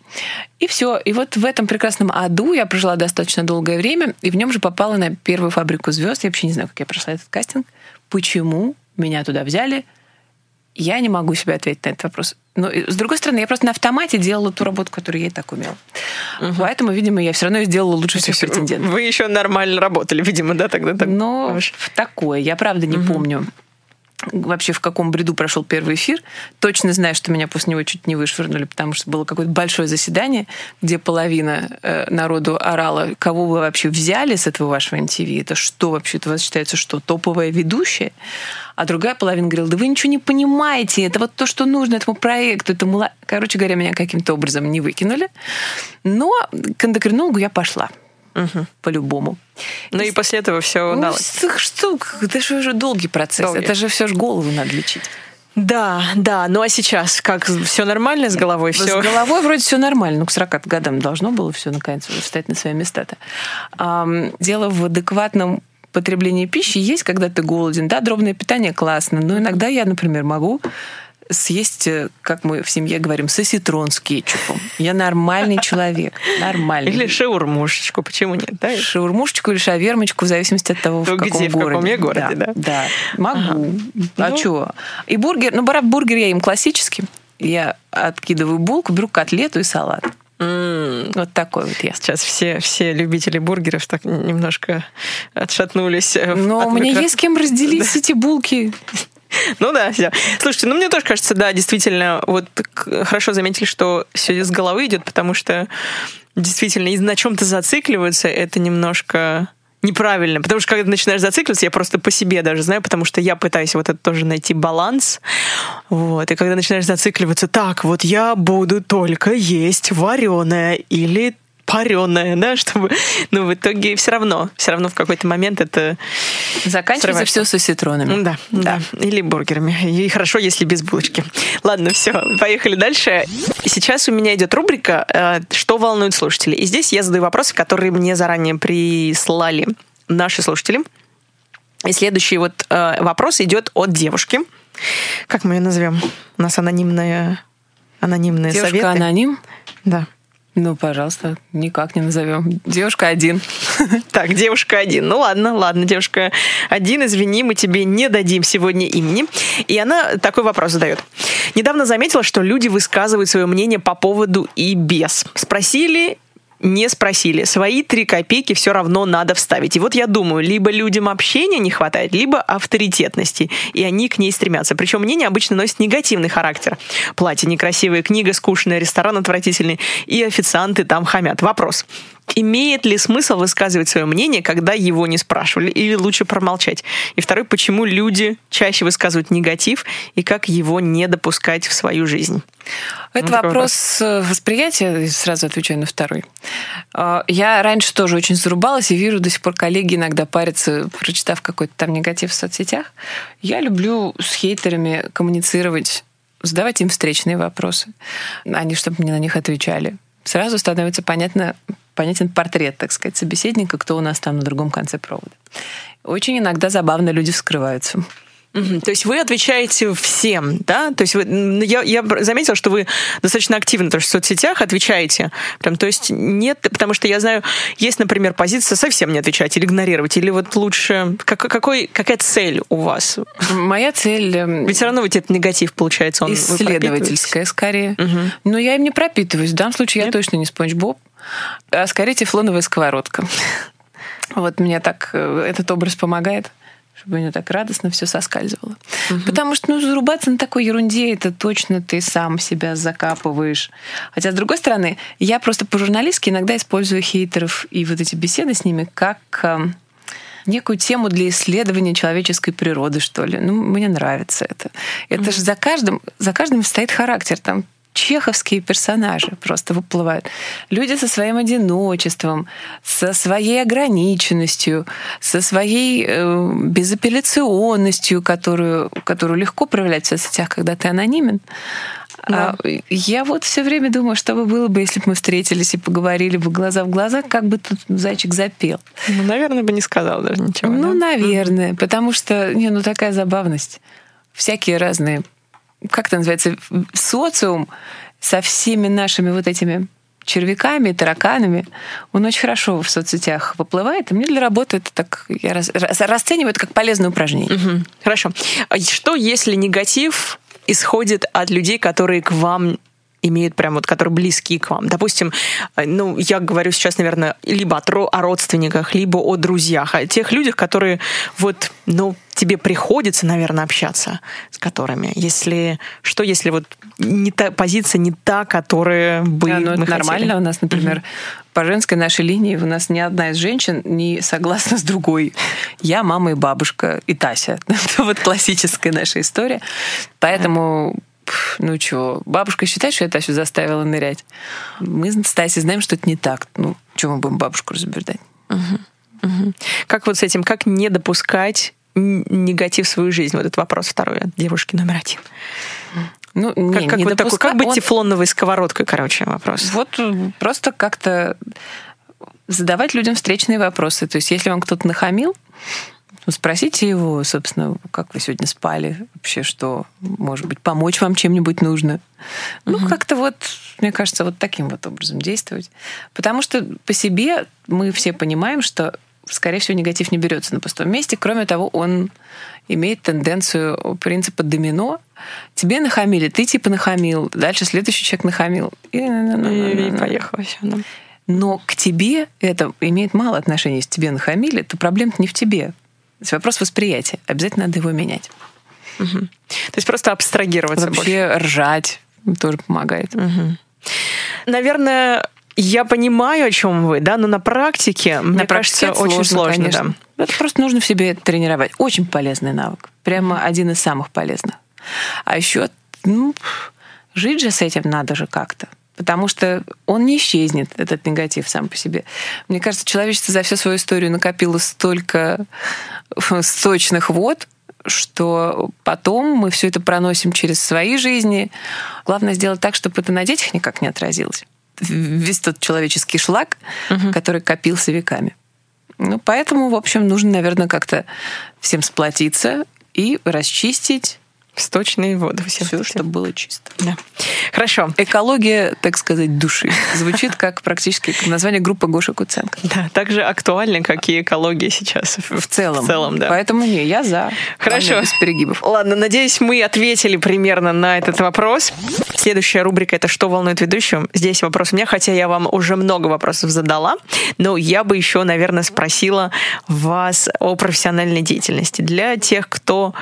И все. И вот в этом прекрасном аду я прожила достаточно долгое время, и в нем же попала на первую фабрику звезд. Я вообще не знаю, как я прошла этот кастинг. Почему меня туда взяли? Я не могу себе ответить на этот вопрос. Но, с другой стороны, я просто на автомате делала ту работу, которую я и так умела. Угу. Поэтому, видимо, я все равно сделала лучше всех претендентов. Вы еще нормально работали, видимо, да, тогда? Так... В такое. Я правда не угу. помню вообще в каком бреду прошел первый эфир. Точно знаю, что меня после него чуть не вышвырнули, потому что было какое-то большое заседание, где половина э, народу орала, кого вы вообще взяли с этого вашего MTV? Это что вообще? Это у вас считается что? Топовая ведущая? А другая половина говорила, да вы ничего не понимаете, это вот то, что нужно этому проекту. Это мало... Короче говоря, меня каким-то образом не выкинули. Но к эндокринологу я пошла. Угу. По-любому. Ну и после этого все ну, удалось. Что, это же уже долгий процесс. Долгий. Это же все же голову надо лечить. Да, да. Ну а сейчас как все нормально с головой? Все? С головой вроде все нормально. Ну, к 40 годам должно было все наконец встать на свои места-то. Дело в адекватном потреблении пищи есть, когда ты голоден. Да, дробное питание классно, но иногда я, например, могу съесть, э, как мы в семье говорим, соситрон с кетчупом. Я нормальный человек. Нормальный. Или шаурмушечку, почему нет? Да? Шаурмушечку или шавермочку, в зависимости от того, ну, в каком где, городе. в каком я городе, да? Да, да. могу. Ага. А ну... что? И бургер, ну, бургер я им классический. Я откидываю булку, беру котлету и салат. Mm. Вот такой вот я. Сейчас все, все любители бургеров так немножко отшатнулись. Э, Но у меня микро... есть с кем разделить да. эти булки. Ну да, все. Слушайте, ну мне тоже кажется, да, действительно, вот хорошо заметили, что все с головы идет, потому что действительно, и на чем-то зацикливаться, это немножко неправильно. Потому что когда ты начинаешь зацикливаться, я просто по себе даже знаю, потому что я пытаюсь вот это тоже найти баланс. Вот. И когда начинаешь зацикливаться, так, вот я буду только есть вареное или пареное, да, чтобы, ну, в итоге все равно, все равно в какой-то момент это заканчивается все с осетронами. Да, да, да, или бургерами. И хорошо, если без булочки. Ладно, все, поехали дальше. Сейчас у меня идет рубрика э, «Что волнует слушателей?». И здесь я задаю вопросы, которые мне заранее прислали наши слушатели. И следующий вот э, вопрос идет от девушки. Как мы ее назовем? У нас анонимная анонимные Девушка советы. аноним? Да. Ну, пожалуйста, никак не назовем. Девушка один. Так, девушка один. Ну ладно, ладно, девушка один, извини, мы тебе не дадим сегодня имени. И она такой вопрос задает. Недавно заметила, что люди высказывают свое мнение по поводу и без. Спросили не спросили. Свои три копейки все равно надо вставить. И вот я думаю, либо людям общения не хватает, либо авторитетности, и они к ней стремятся. Причем мнение обычно носит негативный характер. Платье некрасивое, книга скучная, ресторан отвратительный, и официанты там хамят. Вопрос имеет ли смысл высказывать свое мнение, когда его не спрашивали, или лучше промолчать? И второй, почему люди чаще высказывают негатив, и как его не допускать в свою жизнь? Это ну, вопрос восприятия, сразу отвечаю на второй. А, я раньше тоже очень зарубалась, и вижу до сих пор коллеги иногда парятся, прочитав какой-то там негатив в соцсетях. Я люблю с хейтерами коммуницировать задавать им встречные вопросы, не чтобы мне на них отвечали. Сразу становится понятно, понятен портрет, так сказать, собеседника, кто у нас там на другом конце провода. Очень иногда забавно люди вскрываются. Угу. То есть вы отвечаете всем, да? То есть вы, я, я заметила, что вы достаточно активно тоже в соцсетях отвечаете. Прям, то есть нет, потому что я знаю, есть, например, позиция совсем не отвечать или игнорировать, или вот лучше... Как, какой, какая цель у вас? Моя цель... Эм, Ведь все равно ведь этот негатив, получается, он Исследовательская, скорее. Угу. Но я им не пропитываюсь. В данном случае нет? я точно не спонж Боб, а скорее тефлоновая сковородка. Вот мне так э, этот образ помогает чтобы у нее так радостно все соскальзывало. Угу. Потому что, ну, зарубаться на такой ерунде, это точно ты сам себя закапываешь. Хотя, с другой стороны, я просто по-журналистски иногда использую хейтеров и вот эти беседы с ними как эм, некую тему для исследования человеческой природы, что ли. Ну, мне нравится это. Это mm же за каждым, за каждым стоит характер. Там чеховские персонажи просто выплывают. Люди со своим одиночеством, со своей ограниченностью, со своей э, безапелляционностью, которую, которую легко проявлять в соцсетях, когда ты анонимен. Да. А я вот все время думаю, что бы было бы, если бы мы встретились и поговорили бы глаза в глаза, как бы тут зайчик запел. Ну, наверное, бы не сказал даже ничего. Ну, да? наверное, потому что, не, ну такая забавность. Всякие разные как это называется, социум со всеми нашими вот этими червяками, тараканами, он очень хорошо в соцсетях выплывает. И мне для работы это так я раз, расцениваю это как полезное упражнение. Угу. Хорошо. А что, если негатив исходит от людей, которые к вам имеют прям вот, которые близки к вам. Допустим, э, ну, я говорю сейчас, наверное, либо о родственниках, либо о друзьях, о тех людях, которые вот, ну, тебе приходится, наверное, общаться с которыми? Если что, если вот не та позиция не та, которая бы Да, ну, мы это нормально. хотели? У нас, например, по женской нашей линии у нас ни одна из женщин не согласна с другой. Я, мама и бабушка, и Тася. Это вот классическая наша история. Поэтому ну чего, бабушка считает, что я Тасю заставила нырять. Мы с Тасей знаем, что это не так. Ну, чего мы будем бабушку разубеждать? Как вот с этим, как не допускать негатив в свою жизнь? Вот этот вопрос второй от девушки номер один. Ну, Как, не, как не вот такой, как быть он- тефлоновой сковородкой, короче, вопрос. Вот э, просто как-то задавать людям встречные вопросы. То есть, если вам кто-то нахамил, ну, спросите его, собственно, как вы сегодня спали, вообще что, может быть, помочь вам чем-нибудь нужно. Ну, как-то вот, мне кажется, вот таким вот образом действовать. Потому что по себе мы все понимаем, что, скорее всего, негатив не берется на пустом месте. Кроме того, он имеет тенденцию принципа домино. Тебе нахамили, ты типа нахамил, дальше следующий человек нахамил. И, И, и поехала всё, да. но к тебе это имеет мало отношения. Если тебе нахамили, то проблема не в тебе. То есть вопрос восприятия. Обязательно надо его менять. То есть просто абстрагироваться больше. Вообще ржать тоже помогает. Наверное, я понимаю, о чем вы, да, но на практике, мне На практике кажется, это очень сложно, конечно. да. Это просто нужно в себе тренировать. Очень полезный навык. Прямо один из самых полезных. А еще, ну, жить же с этим надо же как-то. Потому что он не исчезнет, этот негатив сам по себе. Мне кажется, человечество за всю свою историю накопило столько сточных вод, что потом мы все это проносим через свои жизни. Главное сделать так, чтобы это на детях никак не отразилось. Весь тот человеческий шлак, который копился веками. Ну, поэтому, в общем, нужно, наверное, как-то всем сплотиться и расчистить Сточные воды. Все, все, чтобы было чисто. Да. Хорошо. Экология, так сказать, души. Звучит как практически название группы Гоши Куценко. Да, так же актуально, как и экология сейчас. В целом. В целом, да. Поэтому не, я за. Хорошо. Без перегибов. Ладно, надеюсь, мы ответили примерно на этот вопрос. Следующая рубрика это «Что волнует ведущую?». Здесь вопрос у меня, хотя я вам уже много вопросов задала, но я бы еще, наверное, спросила вас о профессиональной деятельности. Для тех, кто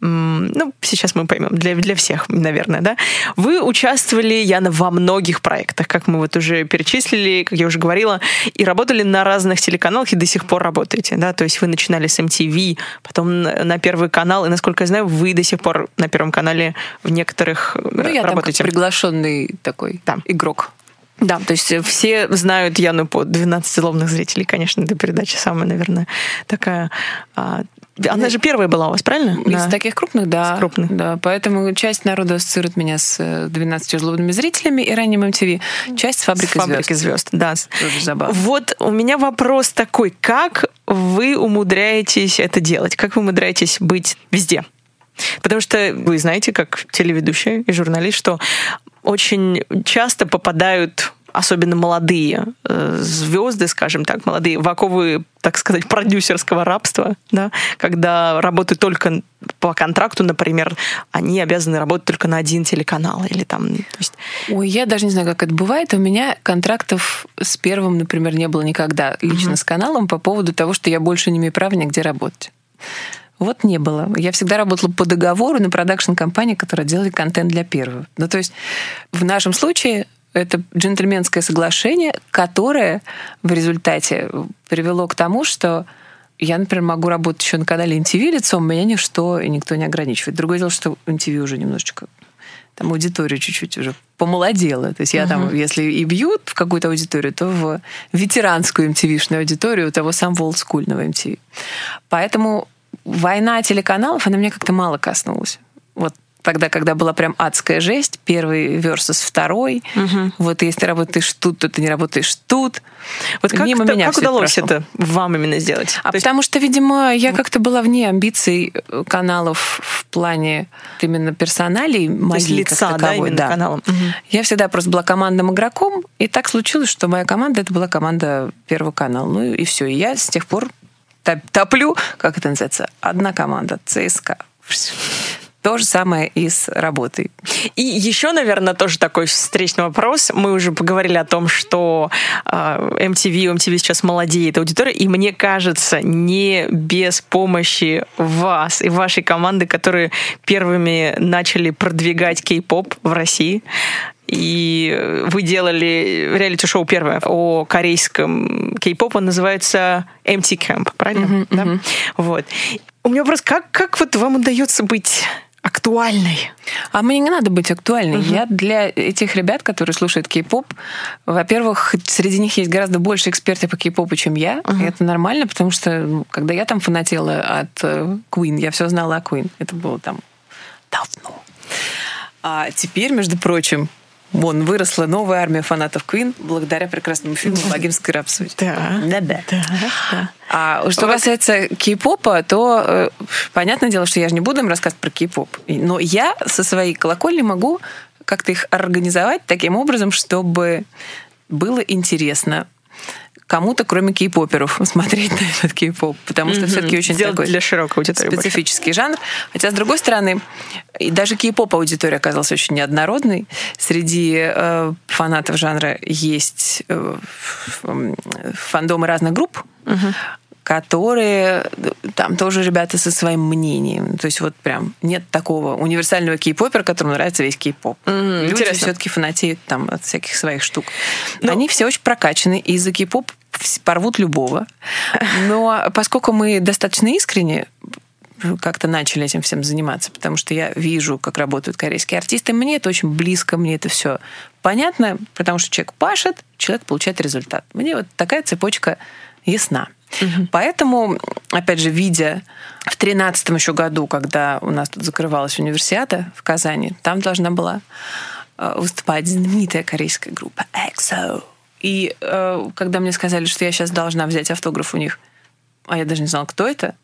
ну, сейчас мы поймем, для, для всех, наверное, да. Вы участвовали, Яна, во многих проектах, как мы вот уже перечислили, как я уже говорила, и работали на разных телеканалах, и до сих пор работаете, да, то есть вы начинали с MTV, потом на Первый канал, и, насколько я знаю, вы до сих пор на Первом канале в некоторых э, Ну, я там работаете. приглашенный такой Да. игрок. Да, то есть все знают Яну по 12 злобных зрителей. Конечно, эта передача самая, наверное, такая... а, Она же первая была у вас, правильно? Из На- таких крупных, да. С крупных. Да, поэтому часть народа ассоциирует меня с э, 12 злобными зрителями и ранним MTV, часть с С фабрикой фабрики звезд. Да. Тоже забавно. Вот у меня вопрос такой. Как вы умудряетесь это делать? Как вы умудряетесь быть везде? Потому что вы знаете, как телеведущая и журналист, что очень часто попадают особенно молодые э, звезды, скажем так, молодые в оковы, так сказать, продюсерского рабства, да, когда работают только по контракту, например, они обязаны работать только на один телеканал или там, то есть Ой, я даже не знаю, как это бывает. У меня контрактов с первым, например, не было никогда лично с каналом по поводу того, что я больше не имею права нигде работать. Вот не было. Я всегда работала по договору на продакшн-компании, которая делает контент для первого. Ну, то есть в нашем случае это джентльменское соглашение, которое в результате привело к тому, что я, например, могу работать еще на канале NTV лицом, меня ничто и никто не ограничивает. Другое дело, что NTV уже немножечко там аудитория чуть-чуть уже помолодела. То есть я там, если и бьют в какую-то аудиторию, то в ветеранскую MTV-шную аудиторию того самого олдскульного MTV. Поэтому война телеканалов, она меня как-то мало коснулась. Вот тогда, когда была прям адская жесть, первый versus второй. Вот если ты работаешь тут, то ты не работаешь тут. вот как, Мимо это- меня как удалось прошло. это вам именно сделать? А То есть потому что, видимо, я как-то была вне амбиций э, каналов в плане именно персоналей моей есть лица, как да, таковой, именно каналом. Мгм. Я всегда просто была командным игроком, и так случилось, что моя команда это была команда Первого канала. Ну и все. И я с тех пор топ- топлю, как это называется, одна команда, ЦСКА. То же самое и с работой. И еще, наверное, тоже такой встречный вопрос. Мы уже поговорили о том, что MTV, MTV сейчас молодеет аудитория, и мне кажется, не без помощи вас и вашей команды, которые первыми начали продвигать кей-поп в России, и вы делали реалити-шоу первое о корейском кей-попе, называется Empty Camp, правильно? Uh-huh, uh-huh. Вот. У меня вопрос, как, как вот вам удается быть актуальной. А мне не надо быть актуальной. Угу. Я для этих ребят, которые слушают кей-поп, во-первых, среди них есть гораздо больше эксперты по кей-попу, чем я. Угу. И это нормально, потому что когда я там фанатела от э, Queen, я все знала о Queen. Это было там давно. А теперь, между прочим, Вон, выросла новая армия фанатов Queen благодаря прекрасному фильму «Богемский рапсодия». Да. Да-да. А что касается кей-попа, то э, понятное дело, что я же не буду им рассказывать про кей-поп. Но я со своей колокольни могу как-то их организовать таким образом, чтобы было интересно кому-то, кроме кей-поперов, смотреть на этот кей-поп, потому что mm-hmm. все-таки очень Сделать такой для широкой аудитории специфический больше. жанр. Хотя, с другой стороны, и даже кей-поп аудитория оказалась очень неоднородной. Среди э, фанатов жанра есть э, фандомы разных групп, mm-hmm которые там тоже ребята со своим мнением. То есть вот прям нет такого универсального кей-попера, которому нравится весь кей-поп. Mm, Люди все-таки фанатеют там от всяких своих штук. Но... Они все очень прокачаны, и за кей-поп порвут любого. Но поскольку мы достаточно искренне как-то начали этим всем заниматься, потому что я вижу, как работают корейские артисты. Мне это очень близко, мне это все понятно, потому что человек пашет, человек получает результат. Мне вот такая цепочка ясна. Угу. Поэтому, опять же, видя в тринадцатом еще году, когда у нас тут закрывалась универсиада в Казани, там должна была э, выступать знаменитая корейская группа EXO. И э, когда мне сказали, что я сейчас должна взять автограф у них, а я даже не знала, кто это,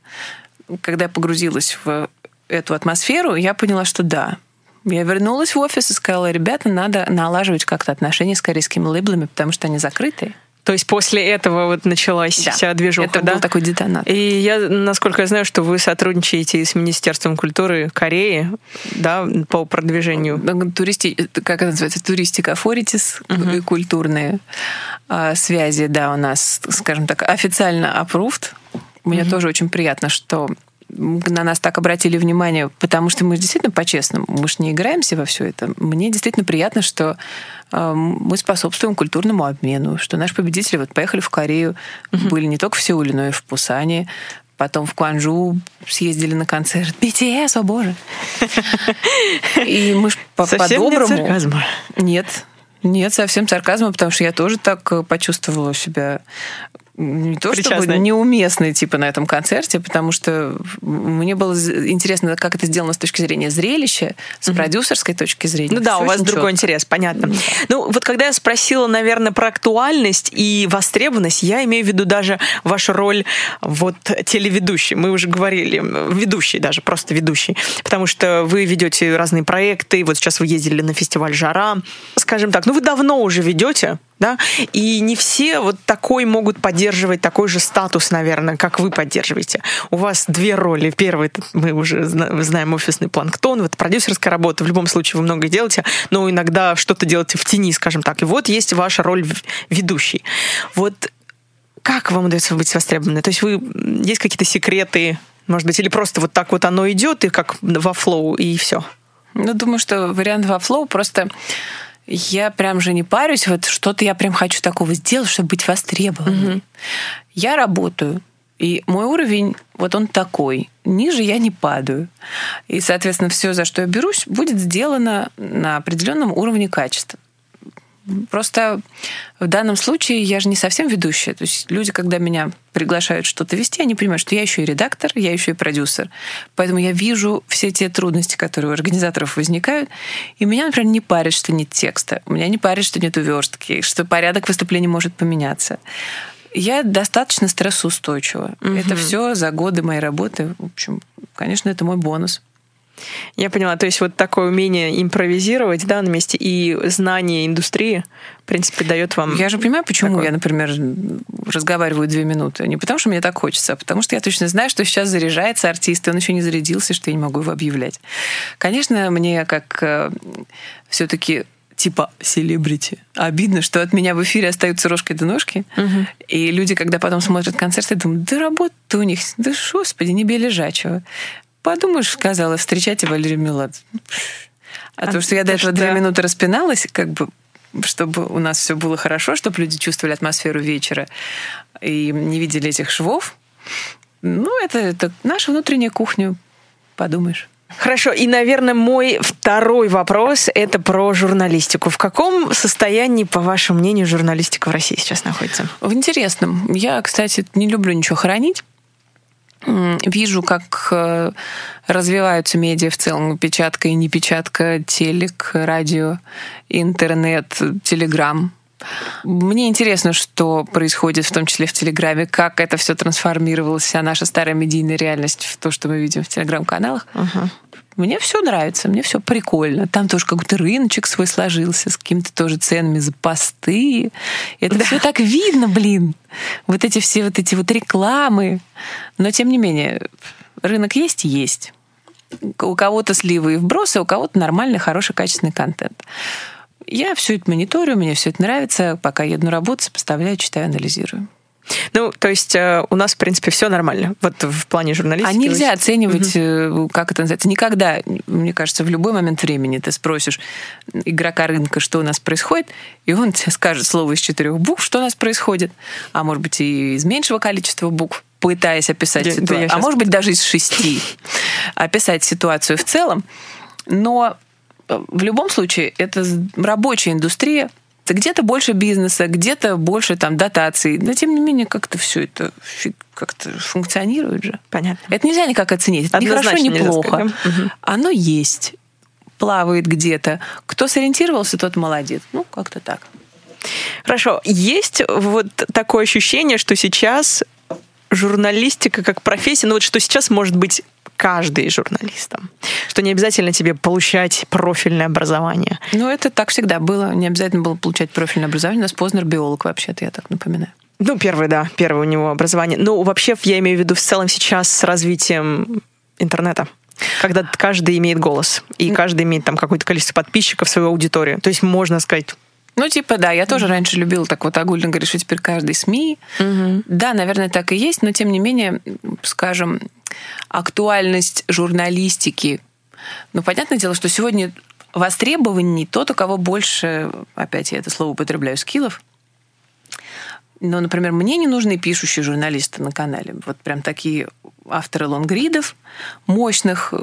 когда я погрузилась в эту атмосферу, я поняла, что да. Я вернулась в офис и сказала, ребята, надо налаживать как-то отношения с корейскими лейблами, потому что они закрытые. То есть после этого вот началась да. вся движуха, Это да? был такой детонат. И я, насколько я знаю, что вы сотрудничаете с Министерством культуры Кореи, да, по продвижению. Туристи... Как это называется? Туристика Форитис, угу. культурные а, связи, да, у нас, скажем так, официально approved. Мне угу. тоже очень приятно, что на нас так обратили внимание, потому что мы действительно по-честному, мы же не играемся во все это. Мне действительно приятно, что э, мы способствуем культурному обмену, что наши победители вот поехали в Корею, угу. были не только в Сеуле, но и в Пусане, потом в Куанжу съездили на концерт. BTS, о боже! И мы же по-доброму... Нет, нет, совсем сарказма, потому что я тоже так э, почувствовала себя не то чтобы неуместный типа на этом концерте, потому что мне было интересно, как это сделано с точки зрения зрелища, с угу. продюсерской точки зрения. Ну да, у вас другой четко. интерес, понятно. Да. Ну вот когда я спросила, наверное, про актуальность и востребованность, я имею в виду даже вашу роль вот телеведущей. Мы уже говорили, ведущий даже, просто ведущий, потому что вы ведете разные проекты, вот сейчас вы ездили на фестиваль «Жара». Скажем так, ну вы давно уже ведете да, и не все вот такой могут поддерживать такой же статус, наверное, как вы поддерживаете. У вас две роли. Первый, мы уже знаем офисный планктон, вот продюсерская работа, в любом случае вы много делаете, но иногда что-то делаете в тени, скажем так. И вот есть ваша роль ведущей. Вот как вам удается быть востребованной? То есть вы есть какие-то секреты, может быть, или просто вот так вот оно идет, и как во flow, и все? Ну, думаю, что вариант во flow просто я прям же не парюсь, вот что-то я прям хочу такого сделать, чтобы быть востребованной. Угу. Я работаю, и мой уровень, вот он такой. Ниже я не падаю. И, соответственно, все, за что я берусь, будет сделано на определенном уровне качества. Просто в данном случае я же не совсем ведущая. То есть люди, когда меня приглашают что-то вести, они понимают, что я еще и редактор, я еще и продюсер. Поэтому я вижу все те трудности, которые у организаторов возникают. И меня, например, не парит, что нет текста. Меня не парит, что нет уверстки, что порядок выступления может поменяться. Я достаточно стрессоустойчива. Угу. Это все за годы моей работы. В общем, конечно, это мой бонус. Я поняла. То есть вот такое умение импровизировать, да, на месте и знание индустрии, в принципе, дает вам... Я же понимаю, почему такое. я, например, разговариваю две минуты. Не потому, что мне так хочется, а потому что я точно знаю, что сейчас заряжается артист, и он еще не зарядился, что я не могу его объявлять. Конечно, мне как все-таки типа селебрити. Обидно, что от меня в эфире остаются рожки до ножки. Мгм. И люди, когда потом смотрят концерты, думают, да работа у них, да господи, не бей лежачего. Подумаешь, сказала, встречайте Валерию Меладзе. А, А то, что я до то, этого что- две минуты распиналась, как бы чтобы у нас все было хорошо, чтобы люди чувствовали атмосферу вечера и не видели этих швов. Ну, это, это наша внутренняя кухня, подумаешь. Хорошо, и, наверное, мой второй вопрос — это про журналистику. В каком состоянии, по вашему мнению, журналистика в России сейчас находится? В интересном. Я, кстати, не люблю ничего хранить. Вижу, как э, развиваются медиа в целом, печатка и непечатка, телек, радио, интернет, телеграм. Мне интересно, что происходит, в том числе в Телеграме, как это все трансформировалось, вся наша старая медийная реальность в то, что мы видим в Телеграм-каналах. Мне все нравится, мне все прикольно. Там тоже какой-то рыночек свой сложился с какими-то тоже ценами за посты. Это все так видно, блин. Вот эти все вот эти вот рекламы. Но тем не менее, рынок есть, есть. У кого-то сливы и вбросы, у кого-то нормальный, хороший, качественный контент. Я все это мониторю, мне все это нравится. Пока еду на работу, сопоставляю, читаю, анализирую. Ну, то есть э, у нас, в принципе, все нормально. Вот в плане журналистики. А нельзя оценивать, э, как это называется. Никогда, мне кажется, в любой момент времени ты спросишь игрока рынка, что у нас происходит, и он тебе скажет слово из четырех букв, что у нас происходит. А может быть, и из меньшего количества букв, пытаясь описать Я- да, ситуацию. я А может быть, даже из шести. Описать ситуацию в целом. Но э, в любом случае, это рабочая индустрия, где-то больше бизнеса, где-то больше там дотаций. Но тем не менее, как-то все это как-то функционирует же. Понятно. Это нельзя никак оценить. Это ни хорошо, Однозначно ни плохо. Мгм. Оно есть. Плавает где-то. Кто сориентировался, тот молодец. Ну, как-то так. Хорошо. Есть вот такое ощущение, что сейчас журналистика как профессия, ну вот что сейчас может быть каждый журналистом. Что не обязательно тебе получать профильное образование. Ну, это так всегда было. Не обязательно было получать профильное образование. У нас Познер биолог, вообще-то, я так напоминаю. Ну, первый, да, первое у него образование. Ну, вообще, я имею в виду в целом сейчас с развитием интернета. Когда каждый имеет голос, и каждый имеет там какое-то количество подписчиков, свою аудиторию. То есть можно сказать, Ну, типа, да, я тоже раньше любила так вот огульно говорить, что теперь каждый СМИ. Да, наверное, так и есть, но тем не менее, скажем, актуальность журналистики. Ну, понятное дело, что сегодня востребованней тот, у кого больше, опять я это слово употребляю, скиллов. Но, например, мне не нужны пишущие журналисты на канале. Вот прям такие авторы лонгридов, мощных.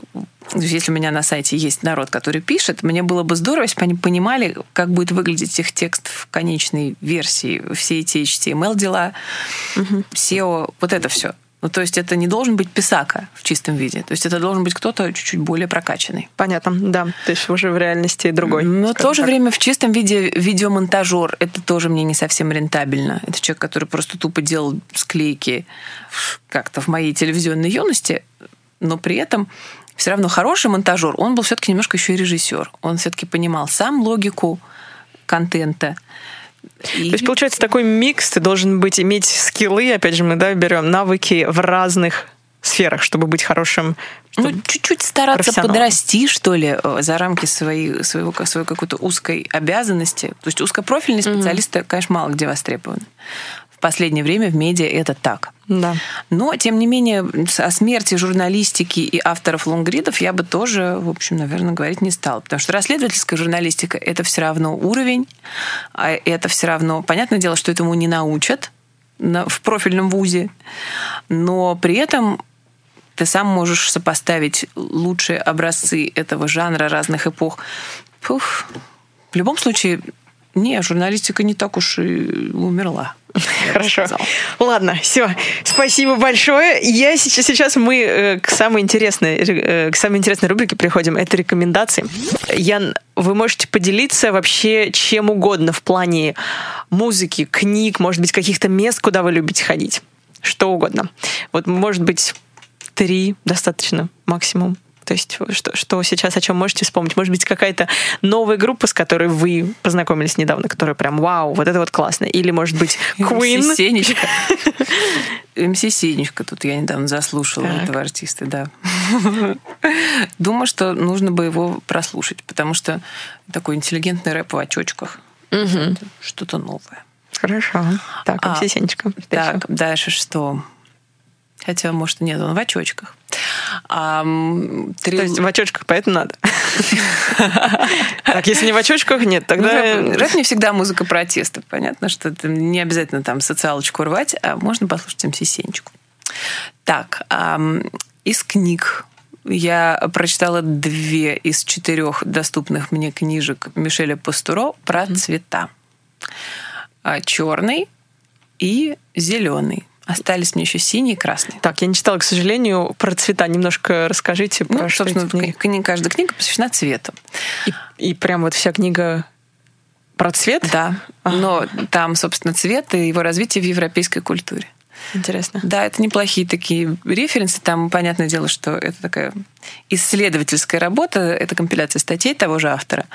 Если у меня на сайте есть народ, который пишет, мне было бы здорово, если бы они понимали, как будет выглядеть их текст в конечной версии, все эти HTML-дела, SEO, вот это все. Ну, то есть это не должен быть писака в чистом виде. То есть это должен быть кто-то чуть-чуть более прокачанный. понятно, да, то есть уже в реальности другой. Но в скажем то же так. время в чистом виде видеомонтажер это тоже мне не совсем рентабельно. Это человек, который просто тупо делал склейки как-то в моей телевизионной юности, но при этом все равно хороший монтажер, он был все-таки немножко еще и режиссер. Он все-таки понимал сам логику контента. И- То есть, получается, такой микс, ты должен быть, иметь скиллы, опять же, мы да, берем навыки в разных сферах, чтобы быть хорошим. Ну, чуть-чуть стараться подрасти, что ли, э, за рамки своей, своего, своей какой-то узкой обязанности. То есть узкопрофильные специалисты, конечно, мало где востребованы. В последнее время в медиа это так. Да. Но, тем не менее, о смерти журналистики и авторов лонгридов я бы тоже, в общем, наверное, говорить не стала. Потому что расследовательская журналистика — это все равно уровень, а это все равно... Понятное дело, что этому не научат на- в профильном вузе, но при этом ты сам можешь сопоставить лучшие образцы этого жанра разных эпох. Пух. В любом случае, не, журналистика не так уж и умерла. Хорошо. Ладно, все. Спасибо большое. Я сейчас, сейчас мы э, к самой интересной, э, к самой интересной рубрике приходим. Это рекомендации. Ян, вы можете поделиться вообще чем угодно в плане музыки, книг, может быть, каких-то мест, куда вы любите ходить. Что угодно. Вот, может быть, три достаточно максимум. То есть что, что сейчас, о чем можете вспомнить? Может быть, какая-то новая группа, с которой вы познакомились недавно, которая прям вау, вот это вот классно. Или, может быть, Queen. МС Сенечка. МС Сенечка тут я недавно заслушала Так. этого артиста, да. Думаю, что нужно бы его прослушать, потому что такой интеллигентный рэп в очочках. Это Что-то новое. Хорошо. Так, А, МС Сенечка. Так, дальше что? Хотя, может, нет, он в очочках. А, м, То есть в очочках, поэтому надо. Так, если не в очочках, нет, Ну, тогда... рэп, не всегда музыка протеста. Понятно, что не обязательно там социалочку рвать, а можно послушать МС Сенечку. Так, из книг я прочитала две из четырех доступных мне книжек Мишеля Пастуро про цвета. Черный и зеленый. Остались мне еще синий и красный. Так, я не читала, к сожалению, про цвета. Немножко расскажите про Ну, что собственно, книги. кни- каждая книга посвящена цвету. И, и прям вот вся книга про цвет? Да. Но там, собственно, цвет и его развитие в европейской культуре. Интересно. Да, это неплохие такие референсы. Там, понятное дело, что это такая исследовательская работа, это компиляция статей того же автора.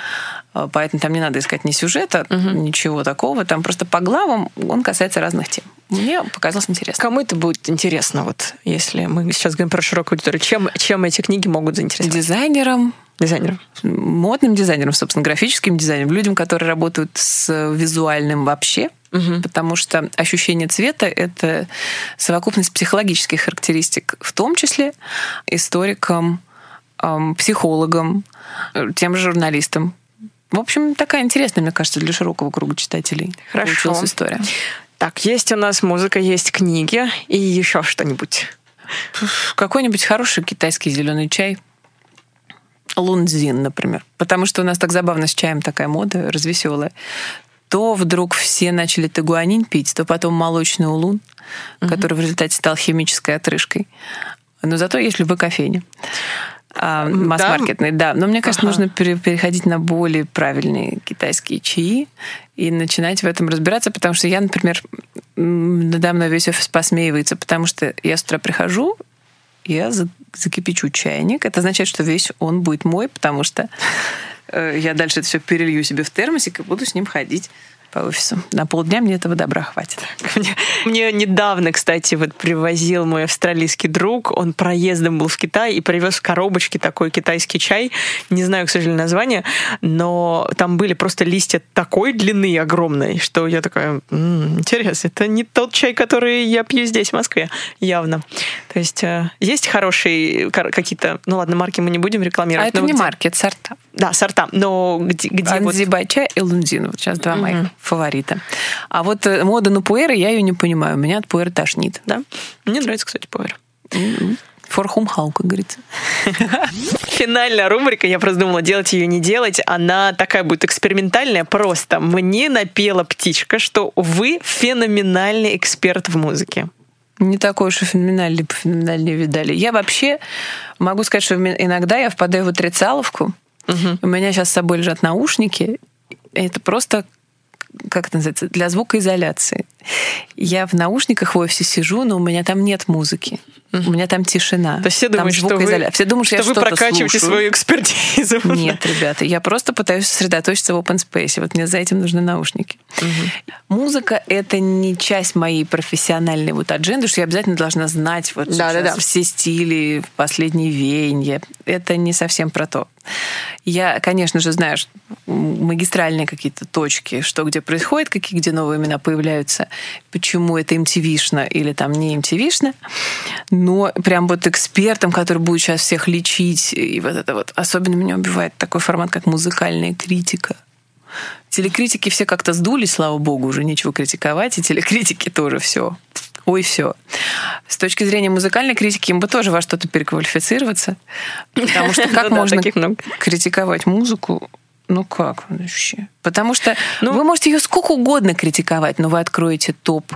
А, Поэтому там не надо искать ни сюжета, ничего такого. Там просто по главам он касается разных тем. Мне показалось интересно. Кому это будет интересно, вот если мы сейчас говорим про широкую аудиторию, чем, чем эти книги могут заинтересовать Дизайнерам, дизайнерам? модным дизайнерам, собственно, графическим дизайнерам, людям, которые работают с визуальным вообще, потому что ощущение цвета — это совокупность психологических характеристик, в том числе историкам, психологам, тем же журналистам. В общем, такая интересная, мне кажется, для широкого круга читателей Хорошо. получилась история. Так, есть у нас музыка, есть книги и еще что-нибудь. Какой-нибудь хороший китайский зеленый чай. Лунзин, например. Потому что у нас так забавно с чаем такая мода развеселая. То вдруг все начали тагуанин пить, то потом молочный улун, который в результате стал химической отрыжкой. Но зато есть любой кофейне. А, Масс-маркетный, да. Но мне кажется, Ага. нужно пере- переходить на более правильные китайские чаи и начинать в этом разбираться, потому что я, например, надо мной весь офис посмеивается, потому что я с утра прихожу, я за- закипячу чайник. Это означает, что весь он будет мой, потому что я дальше это все перелью себе в термосик и буду с ним ходить по офису. На полдня мне этого добра хватит. Мне, мне недавно, кстати, вот привозил мой австралийский друг, он проездом был в Китай и привез в коробочке такой китайский чай, не знаю, к сожалению, название, но там были просто листья такой длины огромной, что я такая, «М, интересно, это не тот чай, который я пью здесь, в Москве, явно. То есть э, есть хорошие какие-то, ну ладно, марки мы не будем А рекламировать. это но не где- марки, это сорта. Да, сорта, но где, где вот... Анзибайча и Лунзин. Вот сейчас два Мгм. моих фаворита. А вот э, мода на пуэры, я ее не понимаю. Меня от пуэра тошнит. Да? Мне нравится, кстати, пуэр. Форхумхау, как говорится. Финальная рубрика, я просто думала, делать ее не делать, она такая будет экспериментальная, просто мне напела птичка, что вы феноменальный эксперт в музыке. Не такой уж и феноменальный, феноменальный видали. Я вообще могу сказать, что иногда я впадаю в отрицаловку. У меня сейчас с собой лежат наушники. Это просто как это называется, для звукоизоляции. Я в наушниках в офисе сижу, но у меня там нет музыки. У меня там тишина. То есть все Там думают, что вы, Все думают, что, что я вы прокачиваете слушаю. свою экспертизу. Нет, ребята, я просто пытаюсь сосредоточиться в open space. Вот мне за этим нужны наушники. Музыка — это не часть моей профессиональной вот адженды, что я обязательно должна знать вот Да, да, да. все стили, последние веяния. Это не совсем про то. Я, конечно же, знаю магистральные какие-то точки, что где происходит, какие где новые имена появляются, почему это MTV-шно или там не MTV-шно. Но прям вот экспертом, который будет сейчас всех лечить, и вот это вот. Особенно меня убивает такой формат, как музыкальная критика. Телекритики все как-то сдулись, слава богу, уже нечего критиковать, и телекритики тоже все. Ой, все. С точки зрения музыкальной критики им бы тоже во что-то переквалифицироваться. Потому что как Ну можно критиковать музыку? Ну как вообще? Потому что Ну- вы можете ее сколько угодно критиковать, но вы откроете топ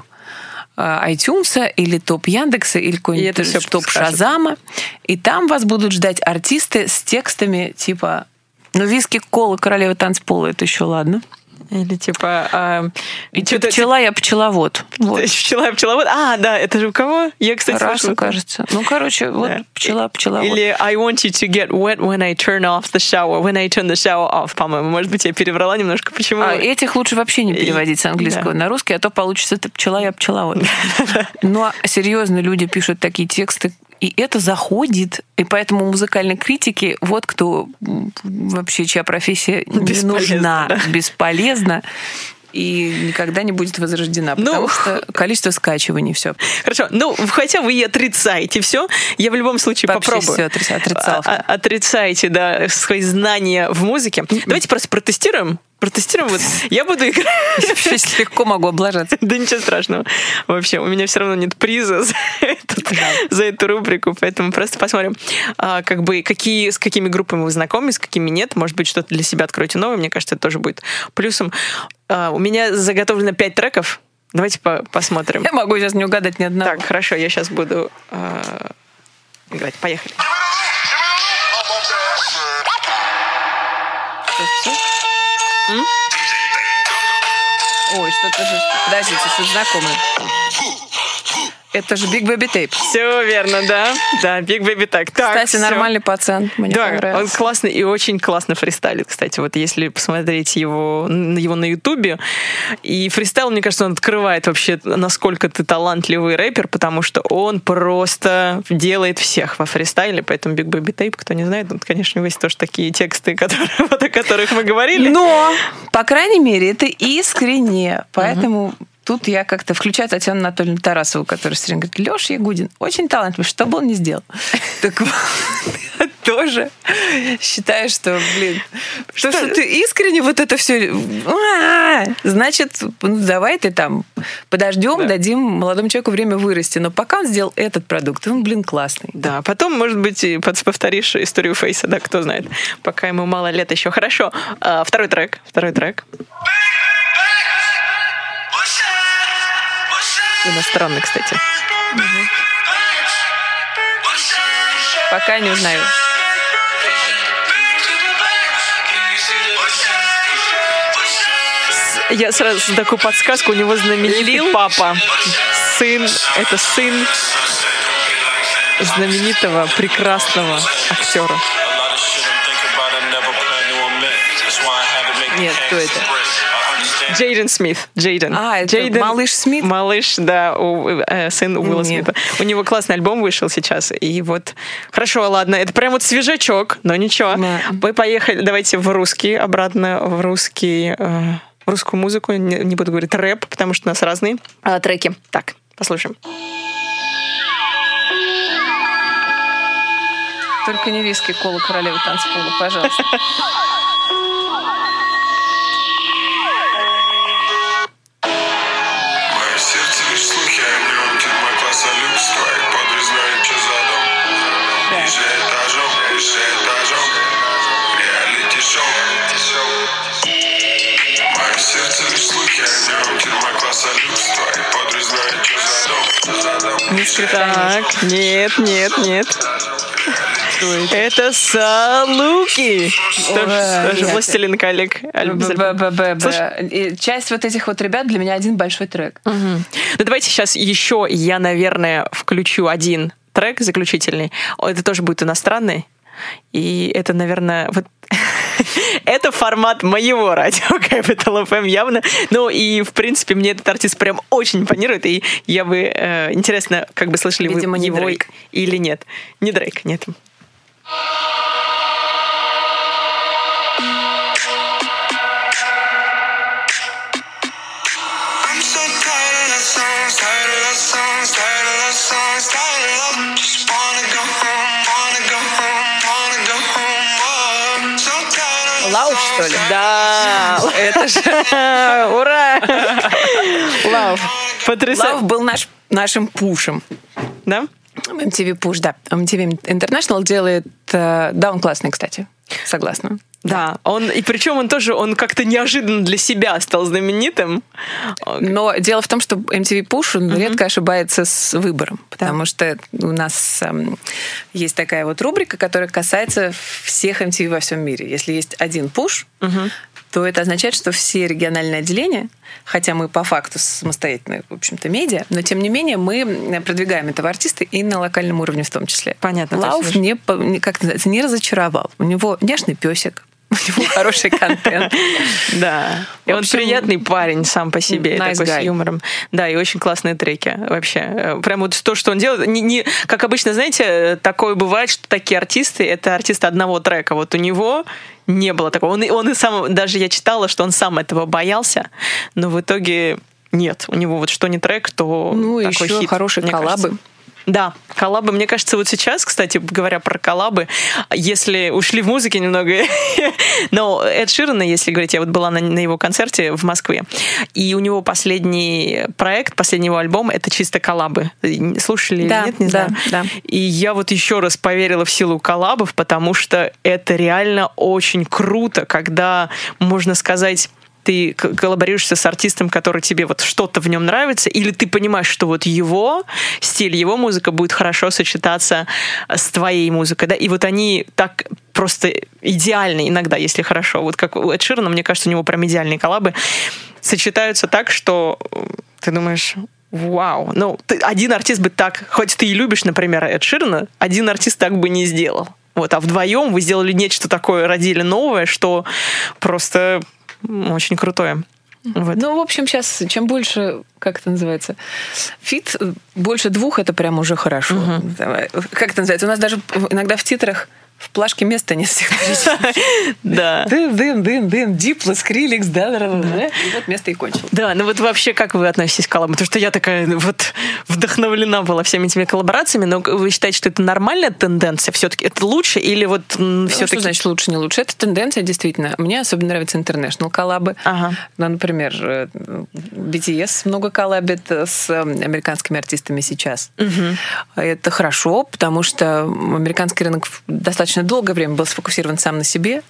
а, iTunes или топ Яндекса или какой-нибудь топ. Шазама, и там вас будут ждать артисты с текстами типа «Ну, виски, кола, королева танцпола» — это еще ладно. Или типа... а, И чё-то- пчела я пчеловод. Вот. Пчела, пчеловод. А, да, это же у кого? Я, кстати, Раса, слышала. кажется. Ну, короче, вот Да. пчела, пчеловод. Или I want you to get wet when I turn off the shower, when I turn the shower off, по-моему. Может быть, я переврала немножко. Почему? А этих лучше вообще не переводить с английского Да. на русский, а то получится это пчела, я пчеловод. Ну, а серьезно, люди пишут такие тексты, и это заходит. И поэтому музыкальной критики вот кто вообще, чья профессия не нужна, да. бесполезна и никогда не будет возрождена, Ну, потому что количество скачиваний все. Хорошо, ну, хотя вы и отрицаете все, я в любом случае Вообще попробую. всё отри- отрицалка. А- Отрицаете, да, свои знания в музыке. Давайте просто протестируем. Протестируем. Вот я буду играть. Сейчас легко могу облажаться. Да ничего страшного. Вообще, у меня все равно нет приза за, этот- за эту рубрику, поэтому просто посмотрим, а, как бы, какие, с какими группами вы знакомы, с какими нет. Может быть, что-то для себя откроете новое. Мне кажется, это тоже будет плюсом. А, у меня заготовлено пять треков. Давайте по- посмотрим. Я могу сейчас не угадать ни одного. Так, хорошо, я сейчас буду а, играть. Поехали. Ой, что-то же... Подождите, что-то знакомое. Это же Big Baby Tape. Все верно, да. Да, Big Baby так. так Кстати, всё. нормальный пацан. Мне Да, он классный и очень классно фристайлит, кстати. Вот если посмотреть его, его на Ютубе, и фристайл, мне кажется, он открывает вообще, насколько ты талантливый рэпер, потому что он просто делает всех во фристайле, поэтому Big Baby Tape, кто не знает, тут, конечно, есть тоже такие тексты, которые, вот о которых мы говорили. Но, по крайней мере, это искренне. Поэтому тут я как-то включаю Татьяну Анатольевну Тарасову, которая все время говорит, Леша Ягудин очень талантливый, что бы он ни сделал. Так вот, тоже считаю, что, блин, что, что ты искренне вот это все... Значит, ну, давай ты там подождем, Да. дадим молодому человеку время вырасти. Но пока он сделал этот продукт, он, блин, классный. Да, потом, может быть, и повторишь историю Фейса, да, кто знает. Пока ему мало лет еще. Хорошо. А, второй трек. Второй трек. Иностранный, кстати. Пока не узнаю. Я сразу такую подсказку. У него знаменитый Лил? папа. Сын. Это сын знаменитого, прекрасного актера. Нет, кто это? Джейден Смит. Джейден. А, это Джейден- малыш Смит? Малыш, да, у- э, сын Уилла Нет. Смита. У него классный альбом вышел сейчас. И вот, хорошо, ладно, это прям вот свежачок, но ничего. Да. Мы поехали, давайте в русский, обратно в русский, э, русскую музыку. Не, не буду говорить рэп, потому что у нас разные а, треки. Так, послушаем. Только не виски, кола королевы танцпола, пожалуйста. Скрипта. Так, нет, нет, нет. Это Салуки. Тоже. «Властелин коллег». Часть вот этих вот ребят для меня один большой трек. Ну, давайте сейчас еще я, наверное, включу один трек заключительный. О, Это тоже будет иностранный. И это, наверное, вот это формат моего радио Capital FM явно. Ну и, в принципе, мне этот артист прям очень импонирует. И я бы... э, интересно, как бы слышали Видимо, вы не его Дрейк. или нет. Не Дрейк, нет. I'm что ли? Да! Это же... Ура! Лав. Лав Потрясающе. был наш, нашим пушем. Да? MTV Push, да. MTV International делает... э, Да, он классный, кстати. Согласна. Да, он и причем он тоже он как-то неожиданно для себя стал знаменитым. Но дело в том, что MTV Push он редко ошибается с выбором, потому что у нас эм, есть такая вот рубрика, которая касается всех MTV во всем мире. Если есть один пуш, то это означает, что все региональные отделения, хотя мы по факту самостоятельные, в общем-то, медиа, но тем не менее мы продвигаем этого артиста и на локальном уровне в том числе. Понятно. Лауф не- как называется, не разочаровал. У него няшный песик, у него хороший контент. Да. И он приятный парень сам по себе, такой с юмором. Да, и очень классные треки вообще. Э, Прям вот то, что он делает. Не, как обычно, знаете, такое бывает, что такие артисты, это артисты одного трека. Вот у него не было такого. Он, и- он и сам, даже я читала, что он сам этого боялся, но в итоге нет. У него вот что не трек, то Ну, такой еще хит, хорошие коллабы. кажется. Да, коллабы. Мне кажется, вот сейчас, кстати, говоря про коллабы, если ушли в музыке немного, но Эд Ширана, если говорить, я вот была на, на его концерте в Москве, и у него последний проект, последний его альбом, это чисто коллабы. Слушали или Да, нет, не да, знаю. да. И я вот еще раз поверила в силу коллабов, потому что это реально очень круто, когда, можно сказать, ты коллаборируешься с артистом, который тебе вот что-то в нем нравится, или ты понимаешь, что вот его стиль, его музыка будет хорошо сочетаться с твоей музыкой, да, и вот они так просто идеально иногда, если хорошо. Вот как у Эд Ширана, мне кажется, у него прям идеальные коллабы сочетаются так, что э, ты думаешь, вау. Ну, ты- один артист бы так, хоть ты и любишь, например, Эд Ширана, один артист так бы не сделал. Вот, а вдвоем вы сделали нечто такое, родили новое, что просто очень крутое. Вот. Ну, в общем, сейчас чем больше, как это называется, feat, больше двух, это прям уже хорошо. Давай. Как это называется? У нас даже иногда в титрах в плашке места нет всех. Да. Дын, дын, дын, дын, Diplo, Skrillex, да, да, да. И вот место и кончилось. Да, ну вот вообще как вы относитесь к коллабам? Потому что я такая ну, вот вдохновлена была всеми этими коллаборациями, но вы считаете, что это нормальная тенденция? Все-таки это лучше или вот Все все-таки... что значит лучше, не лучше? Это тенденция, действительно. Мне особенно нравятся international коллабы. Ага. Ну, например, э, BTS много коллабит с э, американскими артистами сейчас. Это хорошо, потому что американский рынок достаточно долгое время был сфокусирован сам на себе.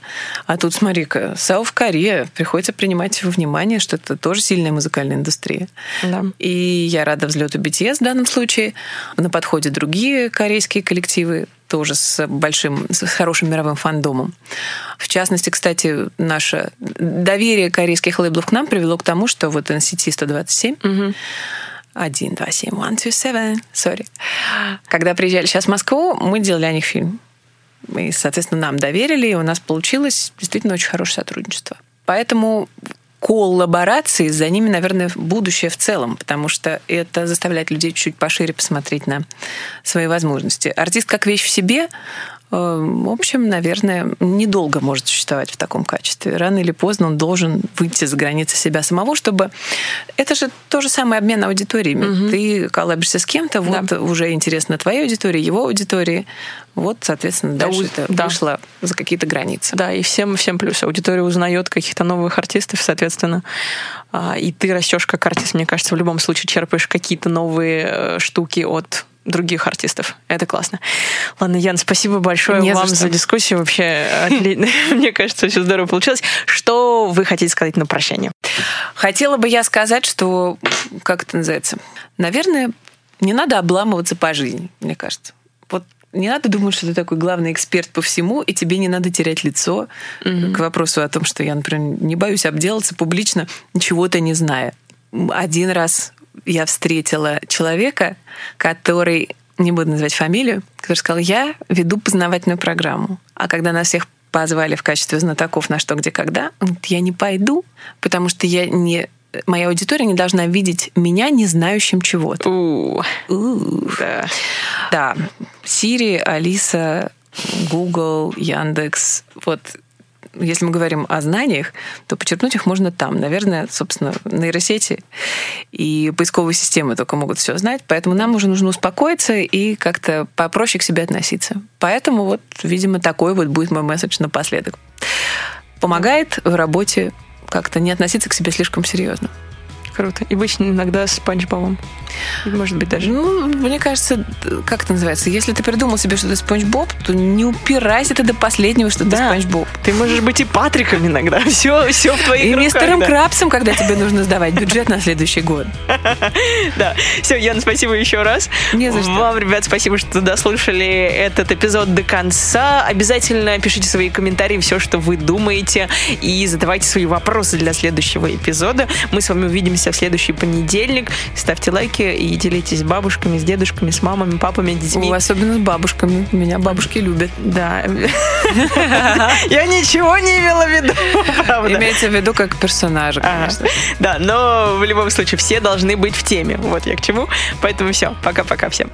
А тут, смотри-ка, South Korea приходится принимать во внимание, что это тоже сильная музыкальная индустрия. Да. И я рада взлету BTS в данном случае. На подходе другие корейские коллективы тоже с большим, с хорошим мировым фандомом. В частности, кстати, наше доверие корейских лейблов к нам привело к тому, что вот NCT 127 1, 2, 7, 1, 2, 7, sorry. Когда приезжали сейчас в Москву, мы делали о них фильм. И, соответственно, нам доверили, и у нас получилось действительно очень хорошее сотрудничество. Поэтому коллаборации, за ними, наверное, будущее в целом, потому что это заставляет людей чуть пошире посмотреть на свои возможности. Артист как вещь в себе, в общем, наверное, недолго может существовать в таком качестве. Рано или поздно он должен выйти за границы себя самого, чтобы... Это же то же самое обмен аудиториями. Ты коллабишься с кем-то, вот уже интересно твоей аудитории, его аудитории. Вот, соответственно, Да, дальше это да. вышло за какие-то границы. Да, и всем, всем плюс. Аудитория узнает каких-то новых артистов, соответственно. А, И ты растешь как артист, мне кажется, в любом случае черпаешь какие-то новые э, штуки от других артистов. Это классно. Ладно, Ян, спасибо большое Не за вам что. за, дискуссию. Вообще, мне кажется, все здорово получилось. Что вы хотите сказать на прощание? Хотела бы я сказать, что, как это называется, наверное, не надо обламываться по жизни, мне кажется. Вот не надо думать, что ты такой главный эксперт по всему, и тебе не надо терять лицо к вопросу о том, что я, например, не боюсь обделаться публично, ничего-то не зная. Один раз я встретила человека, который, не буду называть фамилию, который сказал, я веду познавательную программу. А когда нас всех позвали в качестве знатоков на что, где, когда, он говорит, я не пойду, потому что я не моя аудитория не должна видеть меня не знающим чего-то. У, У. да. Да, Siri, Алиса, Google, Яндекс. Вот если мы говорим о знаниях, то почерпнуть их можно там. Наверное, собственно, нейросети и поисковые системы только могут все знать. Поэтому нам уже нужно успокоиться и как-то попроще к себе относиться. Поэтому вот, видимо, такой вот будет мой месседж напоследок. Помогает в работе как-то не относиться к себе слишком серьезно. Круто. И быть иногда с Спанч Бобом. Может быть, даже. Ну, мне кажется, как это называется? Если ты придумал себе, что ты Спанч Боб, то не упирайся ты до последнего, что ты Да. Спанч Боб. Ты можешь быть и Патриком иногда. Все, все в твоих И руках. мистером да. Крабсом, когда тебе нужно сдавать бюджет на следующий год. Да. Все, Ян, спасибо еще раз. Не за что. Вам, ребят, спасибо, что дослушали этот эпизод до конца. Обязательно пишите свои комментарии, все, что вы думаете, и задавайте свои вопросы для следующего эпизода. Мы с вами увидимся в следующий понедельник. Ставьте лайки и делитесь с бабушками, с дедушками, с мамами, папами, детьми. Ну, особенно с бабушками. Меня бабушки любят. Да. Я ничего не имела в виду. Имеется в виду как персонажа, конечно. Да, но в любом случае все должны быть в теме. Вот я к чему. Поэтому все. Пока-пока всем.